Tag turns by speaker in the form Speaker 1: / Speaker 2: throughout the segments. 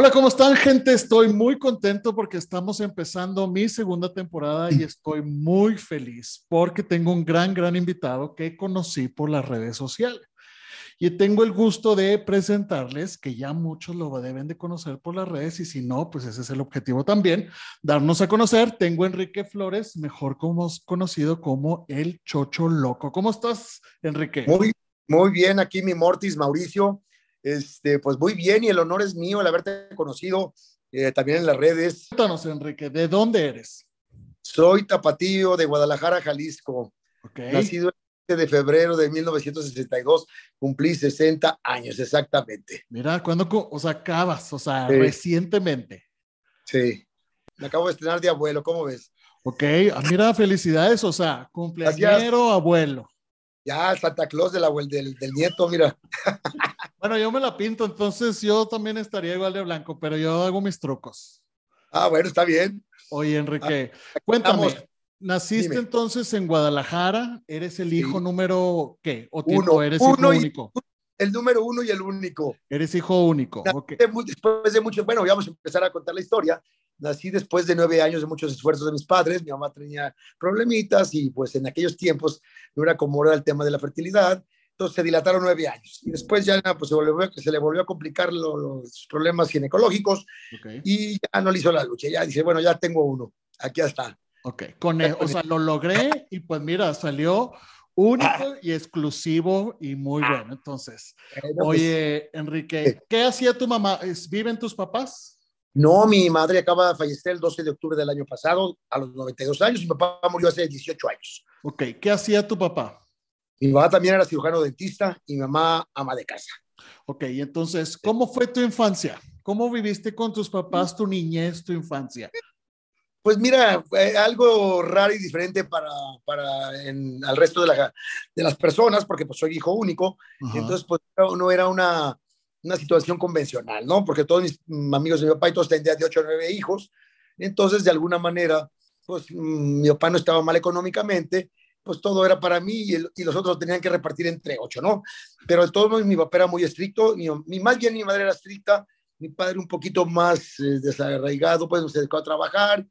Speaker 1: Hola, ¿cómo están, gente? Estoy muy contento porque estamos empezando mi segunda temporada y estoy muy feliz porque tengo un gran, gran invitado que conocí por las redes sociales. Y tengo el gusto de presentarles, que ya muchos lo deben de conocer por las redes y si no, pues ese es el objetivo también, darnos a conocer. Tengo a Enrique Flores, mejor como, conocido como el Chocho Loco. ¿Cómo estás, Enrique?
Speaker 2: Muy, muy bien, aquí mi Mortis, Mauricio. Este, pues muy bien y el honor es mío el haberte conocido eh, también en las redes.
Speaker 1: Cuéntanos, Enrique, ¿de dónde eres?
Speaker 2: Soy tapatío de Guadalajara, Jalisco.
Speaker 1: Okay.
Speaker 2: Nacido el de febrero de 1962, cumplí 60 años exactamente.
Speaker 1: Mira, ¿cuándo, o sea, acabas? O sea, sí. recientemente.
Speaker 2: Sí, me acabo de estrenar de abuelo, ¿cómo ves?
Speaker 1: Ok, ah, mira, felicidades, o sea, cumpleañero, abuelo.
Speaker 2: Ya, Santa Claus del, abuelo, del, del nieto, mira.
Speaker 1: Bueno, yo me la pinto, entonces yo también estaría igual de blanco, pero yo hago mis trucos.
Speaker 2: Ah, bueno, está bien.
Speaker 1: Oye, Enrique, ah, cuéntame, ¿naciste Dime. entonces en Guadalajara? ¿Eres el hijo sí. número qué? ¿O,
Speaker 2: uno,
Speaker 1: eres
Speaker 2: uno
Speaker 1: hijo único?
Speaker 2: El número uno y el único.
Speaker 1: Eres hijo único.
Speaker 2: Okay. Después de mucho, bueno, vamos a empezar a contar la historia. Nací después de nueve años de muchos esfuerzos de mis padres. Mi mamá tenía problemitas y pues en aquellos tiempos no era como el tema de la fertilidad entonces se dilataron nueve años. Y después ya pues, se, volvió, se le volvió a complicar lo, los problemas ginecológicos okay. y ya no le hizo la lucha. Ya dice, bueno, ya tengo uno, aquí está.
Speaker 1: Ok, con el, o sea, lo logré y pues mira, salió único ah. y exclusivo y muy ah. bueno. Entonces, no, oye, pues, Enrique. ¿qué hacía tu mamá? ¿Viven tus papás?
Speaker 2: No, mi madre acaba de fallecer el 12 de octubre del año pasado, a los 92 años, mi papá murió hace 18 años.
Speaker 1: Ok, ¿qué hacía tu papá?
Speaker 2: Mi papá también era cirujano dentista y mi mamá ama de casa.
Speaker 1: Ok, entonces, ¿cómo fue tu infancia? ¿Cómo viviste con tus papás tu niñez, tu infancia?
Speaker 2: Pues mira, fue algo raro y diferente para, para en, al resto de, la, de, las personas, porque pues soy hijo único, Ajá. entonces pues no era una, una situación convencional, ¿no? Porque todos mis amigos de mi papá y todos tenían de 8 o 9 hijos, entonces de alguna manera, pues mi papá no estaba mal económicamente, pues todo era para mí y, el, y, los otros tenían que repartir entre ocho, ¿no? Pero de todos modos mi papá era muy estricto, mi, mi, más bien mi madre era estricta, mi padre un poquito más eh, desarraigado, pues se dedicó a trabajar,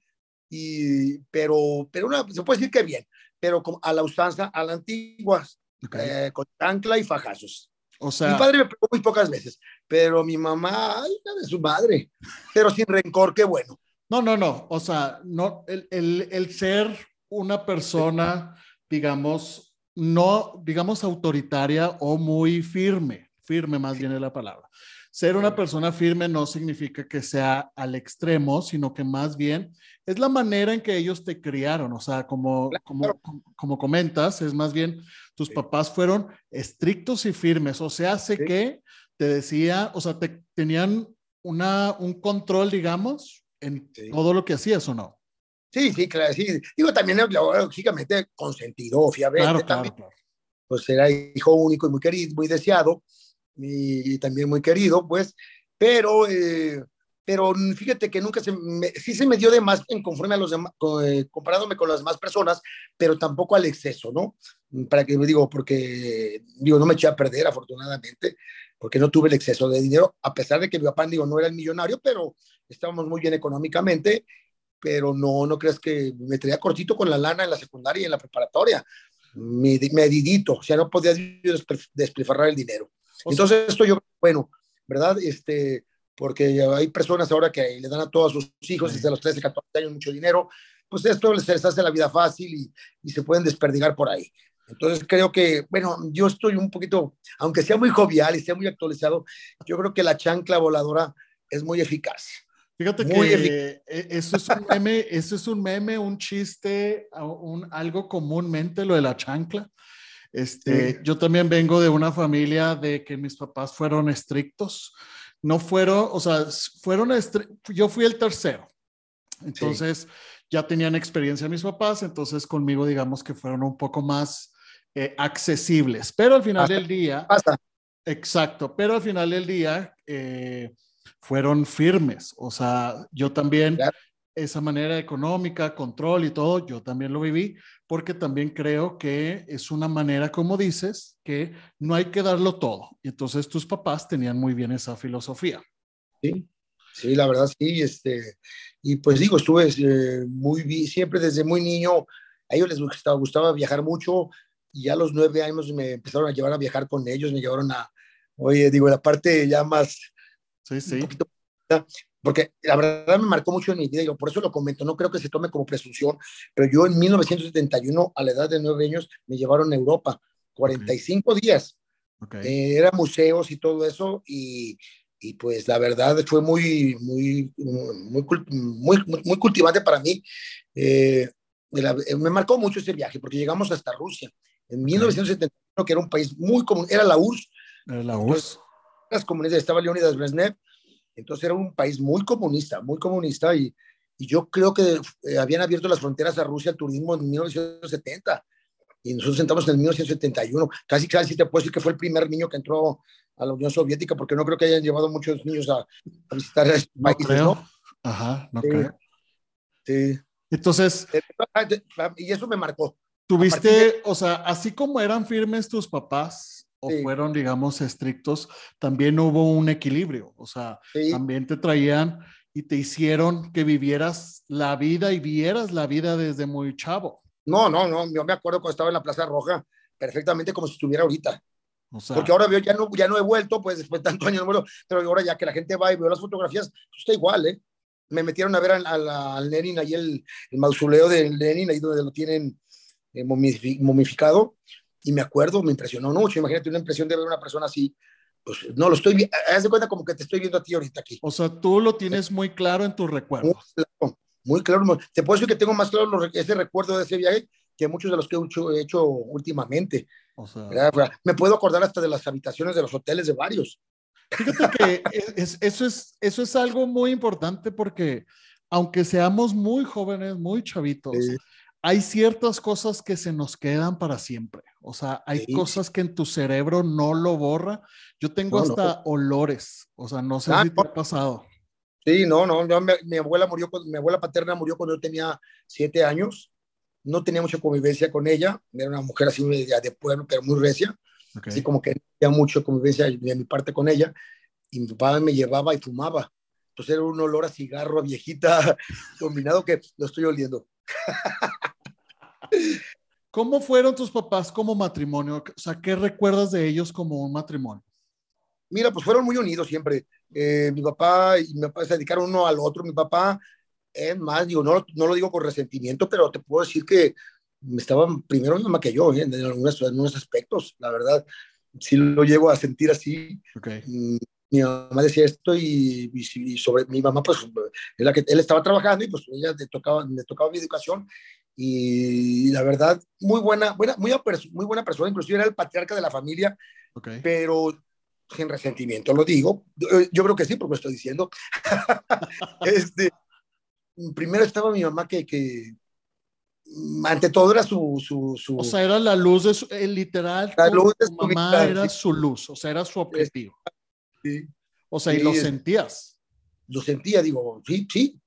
Speaker 2: y, pero, pero una, se puede decir que bien, pero con, a la usanza, a la antigua, okay. eh, con ancla y fajazos.
Speaker 1: O sea,
Speaker 2: mi padre me pegó muy pocas veces, pero mi mamá, ay, la de su madre, pero sin rencor, qué bueno.
Speaker 1: No, no, no, o sea, no, el, el, el ser una persona digamos, no, digamos, autoritaria o muy firme, firme más bien es la palabra. Ser una persona firme no significa que sea al extremo, sino que más bien es la manera en que ellos te criaron. O sea, como, como, como comentas, es más bien tus papás fueron estrictos y firmes. O sea, hace que te decía, o sea, te, tenían una, un control, digamos, en sí. todo lo que hacías o no.
Speaker 2: Sí, sí, claro, sí. Digo, también, lógicamente, consentido, obviamente.
Speaker 1: Claro,
Speaker 2: también.
Speaker 1: claro, claro.
Speaker 2: Pues era hijo único y muy querido, muy deseado, y, y también muy querido, pues, pero, eh, pero fíjate que nunca se me, sí se me dio de más en conforme a los demás, eh, comparándome con las demás personas, pero tampoco al exceso, ¿no? Para que digo, porque, digo, no me eché a perder, afortunadamente, porque no tuve el exceso de dinero, a pesar de que mi papá, digo, no era el millonario, pero estábamos muy bien económicamente pero no, no creas que me traía cortito con la lana en la secundaria y en la preparatoria, medidito, o sea, no podía despilfarrar el dinero. Entonces, esto yo, bueno, ¿verdad? Este, porque hay personas ahora que le dan a todos sus hijos desde los 13, 14 años mucho dinero, pues esto les, les hace la vida fácil y, y, se pueden desperdigar por ahí. Entonces creo que, bueno, yo estoy un poquito, aunque sea muy jovial y sea muy actualizado, yo creo que la chancla voladora es muy eficaz.
Speaker 1: Fíjate Muy que eficaz. eso es un meme, eso es un meme, un chiste, un, algo comúnmente lo de la chancla. Este, sí. Yo también vengo de una familia de que mis papás fueron estrictos. No fueron, o sea, fueron, yo fui el tercero. Entonces sí. ya tenían experiencia mis papás, entonces conmigo digamos que fueron un poco más eh, accesibles. Pero al final
Speaker 2: hasta,
Speaker 1: del día,
Speaker 2: hasta.
Speaker 1: exacto, pero al final del día, eh, fueron firmes. O sea, yo también, claro. esa manera económica, control y todo, yo también lo viví, porque también creo que es una manera, como dices, que no hay que darlo todo. Y entonces tus papás tenían muy bien esa filosofía.
Speaker 2: Sí, Sí, la verdad sí, este, y pues digo, estuve eh, muy, siempre desde muy niño, a ellos les gustaba, gustaba viajar mucho, y ya a los nueve años me empezaron a llevar a viajar con ellos, me llevaron a, oye, digo, la parte ya más,
Speaker 1: sí, sí.
Speaker 2: porque la verdad me marcó mucho en mi vida, y por eso lo comento, no creo que se tome como presunción, pero yo en 1971, a la edad de nueve años, me llevaron a Europa, 45 días, okay. Eh, era museos y todo eso, y, y pues la verdad fue muy, muy, muy, muy, muy cultivante para mí. Eh, me marcó mucho ese viaje porque llegamos hasta Rusia en 1971, que era un país muy común, era la URSS.
Speaker 1: Era la URSS.
Speaker 2: Las comunidades, estaba Leonidas Brezhnev, entonces era un país muy comunista, muy comunista y, y yo creo que eh, habían abierto las fronteras a Rusia al turismo en 1970 y nosotros sentamos en 1971. Casi, casi te puedo decir que fue el primer niño que entró a la Unión Soviética, porque no creo que hayan llevado muchos niños a, a visitar este
Speaker 1: no creo. Ajá, no creo.
Speaker 2: Sí.
Speaker 1: Entonces.
Speaker 2: Eh, ah, ah, y eso me marcó.
Speaker 1: Tuviste, o sea, así como eran firmes tus papás o fueron, digamos, estrictos, también hubo un equilibrio. O sea, también te traían y te hicieron que vivieras la vida y vieras la vida desde muy chavo.
Speaker 2: No, no, no. Yo me acuerdo cuando estaba en la Plaza Roja, perfectamente como si estuviera ahorita. Porque ahora veo, ya no, ya no he vuelto, pues después de tantos años no vuelto, pero ahora ya que la gente va y veo las fotografías, pues está igual, ¿eh? Me metieron a ver al, al, Lenin, ahí el, el, mausoleo del Lenin, ahí donde lo tienen eh, momificado, y me acuerdo, me impresionó mucho. Imagínate una impresión de ver a una persona así, pues no lo estoy viendo, haz de cuenta como que te estoy viendo a ti ahorita aquí.
Speaker 1: O sea, tú lo tienes muy claro en tus recuerdos.
Speaker 2: Muy claro, muy claro. Te puedo decir que tengo más claro ese recuerdo de ese viaje que muchos de los que he hecho, he hecho últimamente. O sea, me puedo acordar hasta de las habitaciones de los hoteles de varios.
Speaker 1: Fíjate que eso, es, eso es algo muy importante porque aunque seamos muy jóvenes, muy chavitos, hay ciertas cosas que se nos quedan para siempre. O sea, hay cosas que en tu cerebro no lo borra. Yo tengo hasta olores. O sea, no sé ah, si te ha pasado.
Speaker 2: Sí, no, no. mi, abuela murió, mi abuela paterna murió cuando yo tenía siete años no tenía mucha convivencia con ella, era una mujer así de, pueblo, pero muy recia, así como que tenía mucha convivencia de mi parte con ella, y mi papá me llevaba y fumaba. Entonces era un olor a cigarro, a viejita, combinado que lo estoy oliendo.
Speaker 1: ¿Cómo fueron tus papás como matrimonio? O sea, ¿qué recuerdas de ellos como un matrimonio?
Speaker 2: Mira, pues fueron muy unidos siempre. Eh, mi papá y mi papá se dedicaron uno al otro. Mi papá es más, digo, no, no lo digo con resentimiento, pero te puedo decir que me estaban primero mi mamá que yo, ¿eh? en, algunos, en, algunos, aspectos, la verdad, sí lo llego a sentir así.
Speaker 1: Okay.
Speaker 2: Mm, mi mamá decía esto y, y, sobre mi mamá, pues, la que él estaba trabajando y pues ella le tocaba, le tocaba mi educación y la verdad, muy buena, buena muy, muy buena persona, inclusive era el patriarca de la familia,
Speaker 1: okay.
Speaker 2: pero sin resentimiento, lo digo. Yo creo que sí, porque estoy diciendo. este, primero estaba mi mamá que, que ante todo era su, su, su,
Speaker 1: O sea, era la luz de su, el literal.
Speaker 2: La luz de
Speaker 1: su mamá era su luz, o sea, era su objetivo.
Speaker 2: Sí.
Speaker 1: O sea, y lo sentías.
Speaker 2: Lo sentía, digo, sí, sí.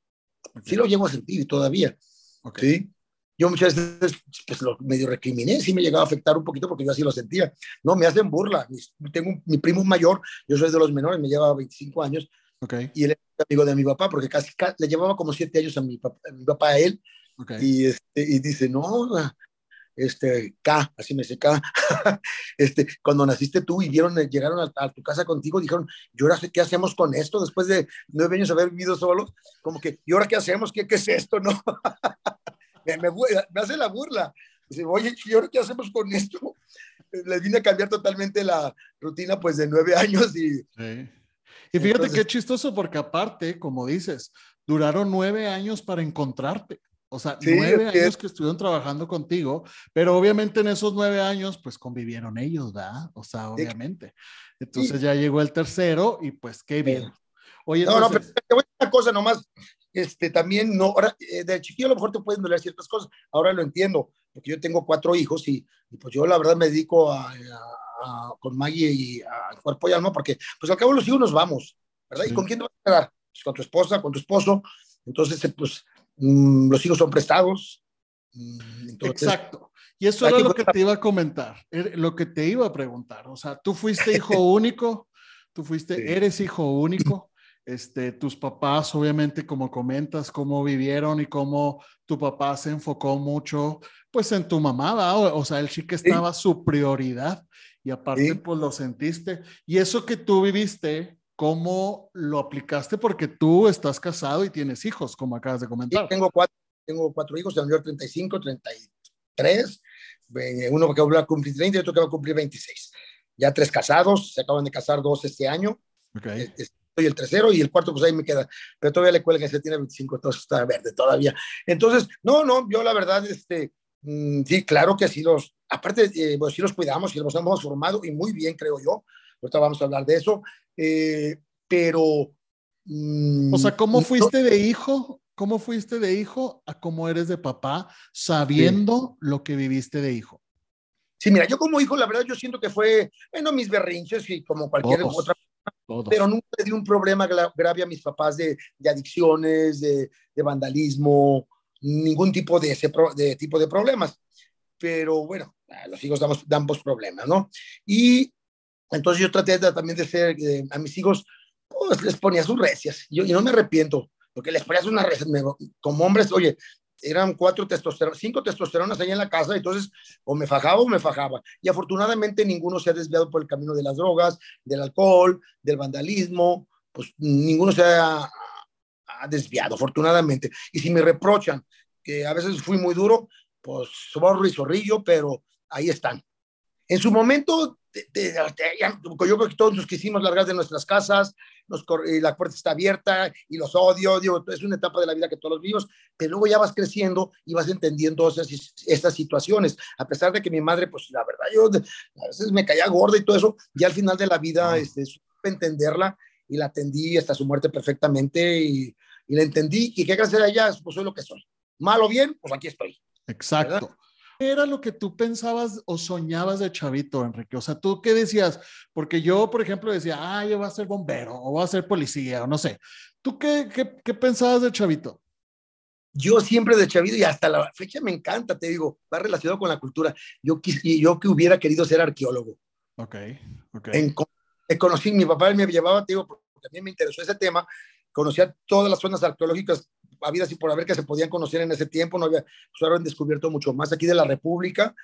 Speaker 2: Sí lo llego a sentir todavía.
Speaker 1: Okay.
Speaker 2: Sí. Yo muchas veces pues, lo medio recriminé, sí me llegaba a afectar un poquito porque yo así lo sentía. No, me hacen burla. Tengo mi primo mayor, yo soy de los menores, me lleva 25 años,
Speaker 1: Okay.
Speaker 2: Y él es amigo de mi papá, porque casi, le llevaba como siete años a mi papá, a, mi papá a él.
Speaker 1: Okay.
Speaker 2: Y, este, y dice, no, este, K, así me dice K, este, cuando naciste tú y vieron, llegaron a, a, tu casa contigo, dijeron, ¿y ahora qué hacemos con esto? Después de nueve años haber vivido solos, como que, ¿y ahora qué hacemos? ¿Qué, qué es esto? No, me, me, me, hace la burla. Dice, oye, ¿y ahora qué hacemos con esto? Les vine a cambiar totalmente la rutina, pues, de nueve años y...
Speaker 1: Sí y fíjate Entonces, qué chistoso, porque aparte, como dices, duraron nueve años para encontrarte. O sea, sí, nueve años es. que estuvieron trabajando contigo, pero obviamente en esos nueve años, pues convivieron ellos, ¿verdad? O sea, obviamente. Entonces sí. ya llegó el tercero y pues qué bien.
Speaker 2: Oye, no, entonces... no, pero te voy a decir una cosa nomás. Este, también, no, ahora, eh, de chiquillo a lo mejor te pueden doler ciertas cosas. Ahora lo entiendo, porque yo tengo cuatro hijos y, y pues yo la verdad me dedico a, a a, con Maggie y a Cuerpo y Alma, porque pues al cabo los hijos nos vamos, ¿verdad? Sí. ¿Y con quién te vas a quedar? Pues con tu esposa, con tu esposo. Entonces, pues mmm, los hijos son prestados.
Speaker 1: Mm, entonces, Exacto. Y eso era lo que te iba a comentar, lo que te iba a preguntar. O sea, tú fuiste hijo único, tú fuiste, sí. eres hijo único. Este, tus papás, obviamente, como comentas, cómo vivieron y cómo tu papá se enfocó mucho, pues en tu mamá, o, sea, él sí que estaba su prioridad y aparte, pues lo sentiste. Y eso que tú viviste, ¿cómo lo aplicaste? Porque tú estás casado y tienes hijos, como acabas de comentar.
Speaker 2: tengo cuatro, tengo cuatro hijos, el mayor 35, 33, uno que va a cumplir 30 y otro que va a cumplir 26. Ya tres casados, se acaban de casar dos este año. Okay. Soy el tercero y el cuarto, pues ahí me queda. Pero todavía le cuelga, se tiene 25, entonces está verde todavía. Entonces, no, no, yo la verdad, este, mm, sí, claro que sí los, aparte, eh, pues sí los cuidamos y los hemos formado y muy bien, creo yo. Ahorita vamos a hablar de eso. Eh, pero.
Speaker 1: Mm, o sea, ¿cómo fuiste de hijo? ¿Cómo fuiste de hijo a cómo eres de papá, sabiendo lo que viviste de hijo?
Speaker 2: Sí, mira, yo como hijo, la verdad, yo siento que fue, bueno, mis berrinches y como cualquier otra pero nunca le di un problema grave a mis papás de, de adicciones, de, de, vandalismo, ningún tipo de, ese de tipo de problemas. Pero bueno, los hijos damos, ambos problemas, ¿no? Y entonces yo traté también de ser, a mis hijos, pues les ponía sus recias. Yo, y no me arrepiento, porque les ponía unas recias. como hombres, oye, eran cuatro testosteronas, cinco testosteronas ahí en la casa, entonces o me fajaba o me fajaba. Y afortunadamente ninguno se ha desviado por el camino de las drogas, del alcohol, del vandalismo, pues ninguno se ha, ha desviado, afortunadamente. Y si me reprochan que a veces fui muy duro, pues borro y zorrillo, pero ahí están. En su momento, yo creo que todos nos quisimos largar de nuestras casas, nos, y la puerta está abierta y los odio, digo, es una etapa de la vida que todos vivimos, pero luego ya vas creciendo y vas entendiendo esas, estas situaciones. A pesar de que mi madre, pues la verdad, yo a veces me caía gorda y todo eso, ya al final de la vida, este, supe entenderla y la atendí hasta su muerte perfectamente y, y la entendí y qué gracias a ella, pues soy lo que soy. Mal o bien, pues aquí estoy.
Speaker 1: Exacto. ¿Qué era lo que tú pensabas o soñabas de chavito, Enrique? O sea, ¿tú qué decías? Porque yo, por ejemplo, decía, ah, yo voy a ser bombero o voy a ser policía o no sé. ¿Tú qué, qué, qué pensabas de chavito?
Speaker 2: Yo siempre de chavito y hasta la fecha me encanta, te digo, va relacionado con la cultura. Yo, yo que hubiera querido ser arqueólogo.
Speaker 1: Ok, ok.
Speaker 2: En, conocí, mi papá me llevaba, te digo, porque también me interesó ese tema, conocía todas las zonas arqueológicas habidas y por haber que se podían conocer en ese tiempo, no había, pues ahora han descubierto mucho más aquí de la República.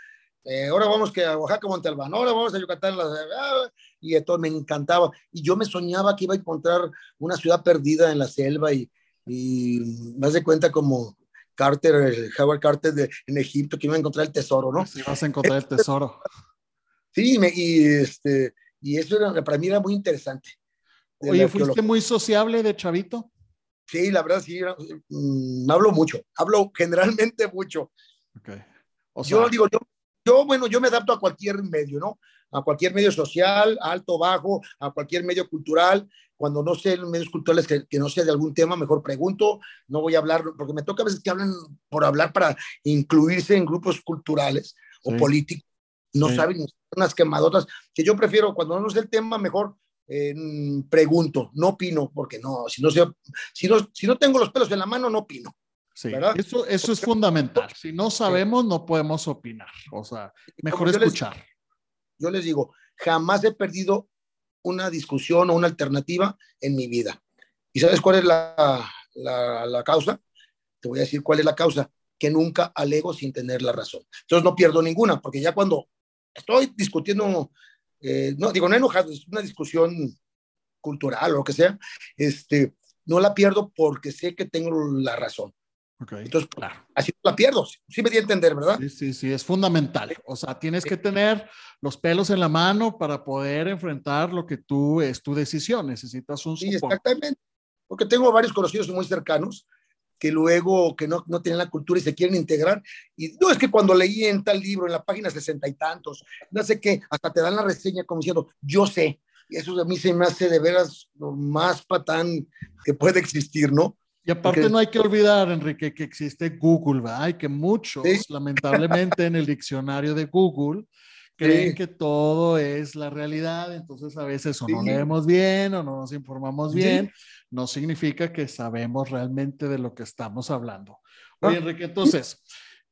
Speaker 2: Eh, ahora vamos que a Oaxaca, Montalbán, ahora vamos a Yucatán, ah, y todo me encantaba. Y yo me soñaba que iba a encontrar una ciudad perdida en la selva y, y me de cuenta como Carter, Howard Carter de, en Egipto, que iba a encontrar el tesoro, ¿no?
Speaker 1: Sí, vas a encontrar el tesoro.
Speaker 2: Sí, y, este, y eso era, para mí era muy interesante.
Speaker 1: Oye, ¿fuiste muy sociable de chavito?
Speaker 2: Sí, la verdad sí, mm, hablo mucho, hablo generalmente mucho.
Speaker 1: Okay.
Speaker 2: yo digo, yo, yo, bueno, yo me adapto a cualquier medio, ¿no? A cualquier medio social, alto, bajo, a cualquier medio cultural. Cuando no sé medios culturales que, que no sé de algún tema, mejor pregunto, no voy a hablar, porque me toca a veces que hablan por hablar para incluirse en grupos culturales o políticos. No saben unas quemadotas, que yo prefiero, cuando no sé el tema, mejor pregunto, no opino, porque no, si no, si, no, si no tengo los pelos en la mano, no opino.
Speaker 1: Sí, eso, eso es fundamental. Si no sabemos, no podemos opinar. O sea, mejor escuchar.
Speaker 2: yo les digo, jamás he perdido una discusión o una alternativa en mi vida. ¿Y sabes cuál es la, la, la causa? Te voy a decir cuál es la causa, que nunca alego sin tener la razón. Entonces no pierdo ninguna, porque ya cuando estoy discutiendo eh, no digo, no enojado, es una discusión cultural o lo que sea, este, no la pierdo porque sé que tengo la razón. Entonces, claro. así la pierdo. Sí me di a entender, ¿verdad?
Speaker 1: Sí, sí, sí, es fundamental. O sea, tienes que tener los pelos en la mano para poder enfrentar lo que tú es tu decisión. Necesitas un
Speaker 2: Sí, exactamente. Porque tengo varios conocidos muy cercanos que luego que no, no tienen la cultura y se quieren integrar. Y no es que cuando leí en tal libro, en la página sesenta y tantos, no sé qué, hasta te dan la reseña como diciendo, yo sé. Y eso a mí se me hace de veras lo más patán que puede existir, ¿no?
Speaker 1: Y aparte no hay que olvidar, Enrique, que existe Google, ¿verdad? Y que muchos, lamentablemente, en el diccionario de Google creen que todo es la realidad, entonces a veces o no leemos bien o no nos informamos bien, no significa que sabemos realmente de lo que estamos hablando. Oye, Enrique, entonces,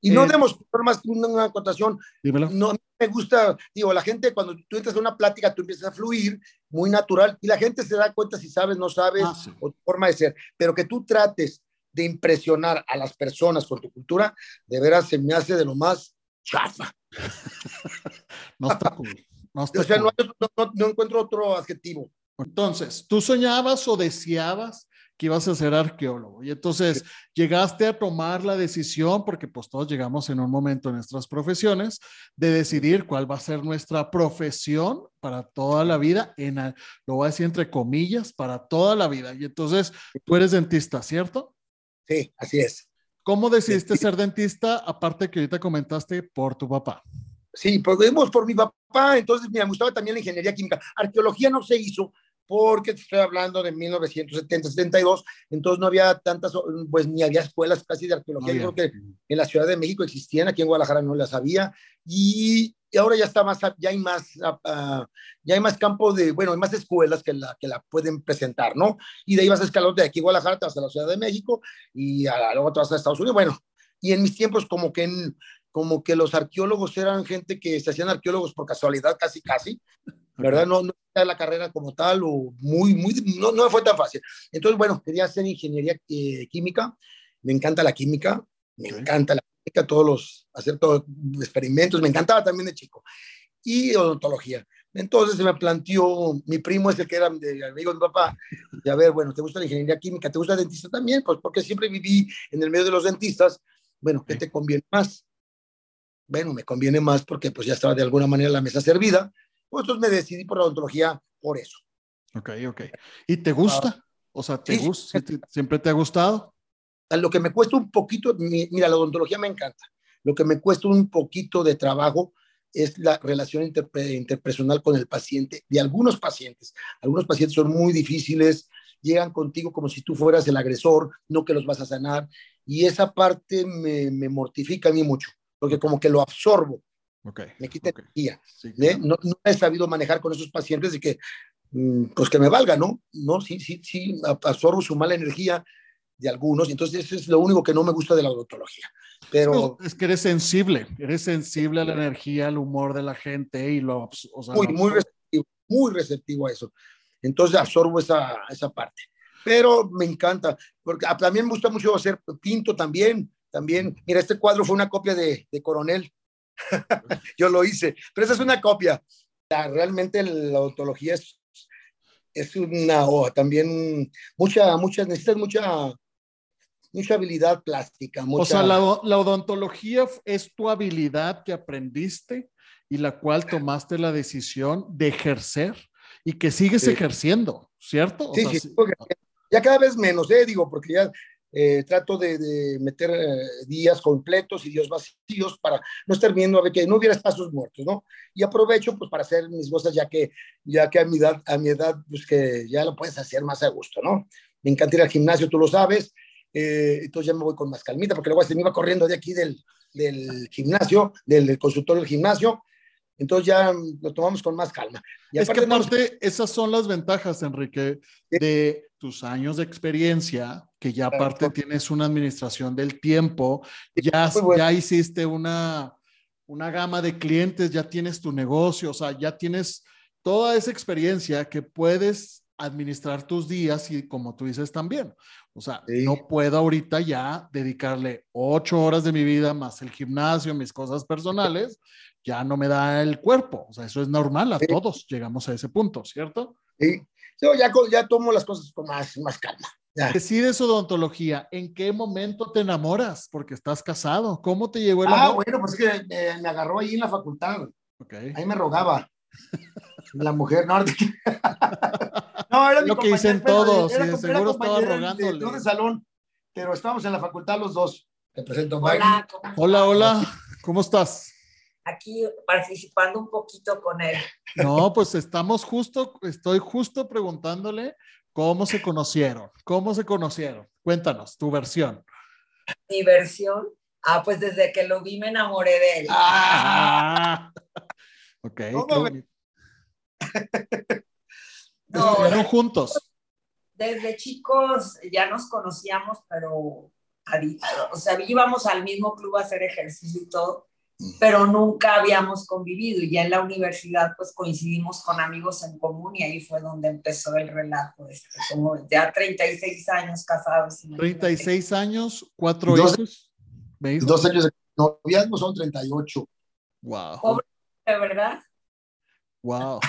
Speaker 2: Y no debemos más una acotación.
Speaker 1: Dímelo.
Speaker 2: No me gusta, digo, la gente cuando tú entras a una plática, tú empiezas a fluir muy natural y la gente se da cuenta si sabes, no sabes,
Speaker 1: Ah,
Speaker 2: o tu forma de ser. Pero que tú trates de impresionar a las personas con tu cultura, de veras se me hace de lo más chafa.
Speaker 1: No está cool. No está
Speaker 2: O sea, no,
Speaker 1: cool.
Speaker 2: hay- no- no- no encuentro otro adjetivo.
Speaker 1: Entonces, tú soñabas o deseabas que ibas a ser arqueólogo y entonces llegaste a tomar la decisión, porque pues todos llegamos en un momento en nuestras profesiones, de decidir cuál va a ser nuestra profesión para toda la vida, en, lo voy a decir entre comillas, para toda la vida. Y entonces, tú eres dentista, ¿cierto?
Speaker 2: Sí, así es.
Speaker 1: ¿Cómo decidiste ser dentista? Aparte que ahorita comentaste por tu papá.
Speaker 2: Sí, podemos por mi papá, entonces me gustaba también la ingeniería química. Arqueología no se hizo porque te estoy hablando de 1970, 72, entonces no había tantas, pues ni había escuelas casi de arqueología. Yo creo que en la Ciudad de México existían, aquí en Guadalajara no las había, y, y ahora ya está más, ya hay más, ah, ya hay más campo de, bueno, hay más escuelas que la, que la pueden presentar, ¿no? Y de ahí vas a escalar de aquí a Guadalajara, te vas a la Ciudad de México y a- luego te vas a Estados Unidos. Bueno, y en mis tiempos como que en- como que los arqueólogos eran gente que se hacían arqueólogos por casualidad, casi, casi, ¿verdad? No, no era la carrera como tal, o muy, muy, no, no fue tan fácil. Entonces, bueno, quería hacer ingeniería eh, química, me encanta la química, me encanta la química, todos los, hacer todos los experimentos, me encantaba también de chico, y odontología. Entonces se me planteó, mi primo es el que era de amigo de mi papá, y a ver, bueno, ¿te gusta la ingeniería química? ¿Te gusta el dentista también? Pues porque siempre viví en el medio de los dentistas, bueno, ¿qué te conviene más? Bueno, me conviene más porque pues ya estaba de alguna manera la mesa servida, pues entonces me decidí por la odontología por eso.
Speaker 1: Ok, ok. ¿Y te gusta? O sea, ¿te
Speaker 2: Sí,
Speaker 1: gusta? ¿Sí ¿Siempre te ha gustado?
Speaker 2: A Lo que me cuesta un poquito, mi- mira, la odontología me encanta, lo que me cuesta un poquito de trabajo es la relación interpe- interpersonal con el paciente, de algunos pacientes. Algunos pacientes son muy difíciles, llegan contigo como si tú fueras el agresor, no que los vas a sanar, y esa parte me, me mortifica a mí mucho, porque como que lo absorbo,
Speaker 1: Ok.
Speaker 2: me quita
Speaker 1: ok.
Speaker 2: energía.
Speaker 1: Sí,
Speaker 2: ¿eh? No, no he sabido manejar con esos pacientes y que, mm, pues que me valga, ¿no? No, sí, sí, sí, ab- absorbo su mala energía de algunos, y entonces eso es lo único que no me gusta de la odontología. Pero
Speaker 1: Es que eres sensible, eres sensible a la energía, al humor de la gente y lo, o sea,
Speaker 2: muy,
Speaker 1: lo
Speaker 2: muy receptivo, muy receptivo a eso. Entonces absorbo esa, esa parte. Pero me encanta, porque ah, también me gusta mucho hacer pinto también, también. Mira, este cuadro fue una copia de, de Coronel. Yo lo hice, pero esa es una copia. La- realmente la odontología es, es una, o también mucha, mucha, necesitas mucha, mucha habilidad plástica. Mucha,
Speaker 1: O sea, la, la odontología es tu habilidad que aprendiste y la cual tomaste la decisión de ejercer y que sigues
Speaker 2: Sí.
Speaker 1: ejerciendo, ¿cierto? O
Speaker 2: Sí,
Speaker 1: sea,
Speaker 2: sí,
Speaker 1: sí.
Speaker 2: porque ya cada vez menos, eh, digo, porque ya eh, trato de, de meter eh, días completos y días vacíos para no estar viendo a ver que no hubiera espacios muertos, ¿no? Y aprovecho pues para hacer mis cosas ya que, ya que a mi edad, a mi edad, pues que ya lo puedes hacer más a gusto, ¿no? Me encanta ir al gimnasio, tú lo sabes, eh, entonces ya me voy con más calmita, porque luego se me iba corriendo de aquí del, del gimnasio, del consultorio del gimnasio, entonces ya lo tomamos con más calma. Y
Speaker 1: Es que
Speaker 2: aparte no-
Speaker 1: esas son las ventajas, Enrique, de tus años de experiencia, que ya aparte tienes una administración del tiempo, ya,
Speaker 2: bueno.
Speaker 1: ya hiciste una, una gama de clientes, ya tienes tu negocio, o sea, ya tienes toda esa experiencia que puedes administrar tus días y como tú dices también. O sea,
Speaker 2: Sí.
Speaker 1: no puedo ahorita ya dedicarle ocho horas de mi vida más el gimnasio, mis cosas personales, ya no me da el cuerpo. O sea, eso es normal, a
Speaker 2: Sí.
Speaker 1: todos llegamos a ese punto, ¿cierto?
Speaker 2: Sí, Yo ya, ya tomo las cosas con más, más calma. Ya.
Speaker 1: Decides odontología, ¿en qué momento te enamoras? Porque estás casado. ¿Cómo te llegó el
Speaker 2: Ah,
Speaker 1: amor?
Speaker 2: bueno, pues es que eh, me agarró ahí en la facultad.
Speaker 1: Ok.
Speaker 2: Ahí me rogaba. La mujer, no, de- no era mi
Speaker 1: Lo que dicen todos,
Speaker 2: era
Speaker 1: de
Speaker 2: era
Speaker 1: seguro estaba
Speaker 2: compañera de-
Speaker 1: rogándole.
Speaker 2: No de salón, pero estábamos en la facultad los dos. Te presento, Mike.
Speaker 3: Hola, ¿cómo
Speaker 1: Hola, hola, ¿cómo estás?
Speaker 3: Aquí participando un poquito con él.
Speaker 1: No, pues estamos justo, estoy justo preguntándole cómo se conocieron, cómo se conocieron. Cuéntanos tu versión.
Speaker 3: Diversión. Ah, pues desde que lo vi me enamoré de él.
Speaker 1: Ah, ok. Bonito.
Speaker 3: No,
Speaker 1: juntos.
Speaker 3: desde chicos ya nos conocíamos, pero o sea, íbamos al mismo club a hacer ejercicio y todo, pero nunca habíamos convivido y ya en la universidad pues coincidimos con amigos en común y ahí fue donde empezó el relato, este, como ya 36 años casados.
Speaker 1: 36 años, cuatro hijos.
Speaker 2: Dos años de noviazgo son 38.
Speaker 1: Wow.
Speaker 3: Pobre, de verdad.
Speaker 1: Wow.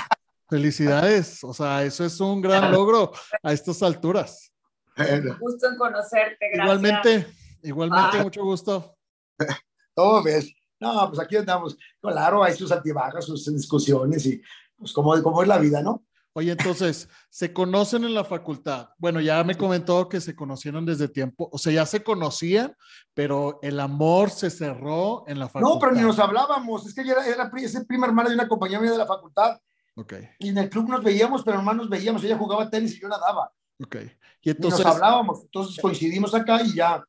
Speaker 1: Felicidades. O sea, eso es un gran logro a estas alturas.
Speaker 3: Gusto en conocerte, gracias.
Speaker 1: Igualmente, igualmente, mucho gusto.
Speaker 2: ¿Cómo ves? No, pues aquí andamos. Claro, hay sus altibajas, sus discusiones y pues como, como es la vida, ¿no?
Speaker 1: Oye, entonces, ¿se conocen en la facultad? Bueno, ya me comentó que se conocieron desde tiempo, o sea, ya se conocían, pero el amor se cerró en la facultad.
Speaker 2: No, pero ni nos hablábamos, es que ella era, era, prima hermana de una compañía mía de la facultad.
Speaker 1: Ok.
Speaker 2: Y en el club nos veíamos, pero nomás nos veíamos, ella jugaba tenis y yo nadaba.
Speaker 1: Ok. Y entonces...
Speaker 2: nos hablábamos, entonces coincidimos acá y ya.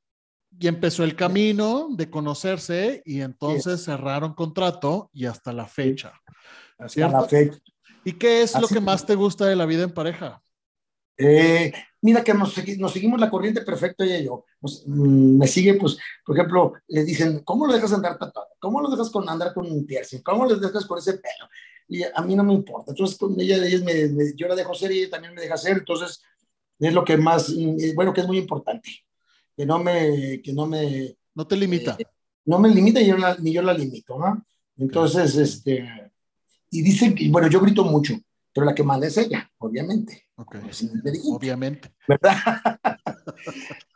Speaker 1: Y empezó el camino de conocerse y entonces cerraron contrato y hasta la fecha.
Speaker 2: Hasta la fecha.
Speaker 1: ¿Y qué es lo que más te gusta de la vida en pareja?
Speaker 2: Eh, mira que nos, seguimos la corriente perfecto ella y yo. Mm, me sigue, pues, por ejemplo, le dicen, ¿cómo lo dejas andar tatuado? ¿Cómo lo dejas con andar con un piercing? ¿Cómo lo dejas con ese pelo? Y a mí no me importa. Entonces, con ella, me, yo la dejo ser y ella también me deja ser. Entonces, es lo que más, mm, bueno, que es muy importante. Que no me, que no me...
Speaker 1: No te limita.
Speaker 2: Eh, no me limita y yo ni yo la limito, ¿no? Entonces, este y dicen, que, bueno, yo grito mucho, pero la que manda es ella, obviamente.
Speaker 1: Okay. Obviamente.
Speaker 2: ¿Verdad?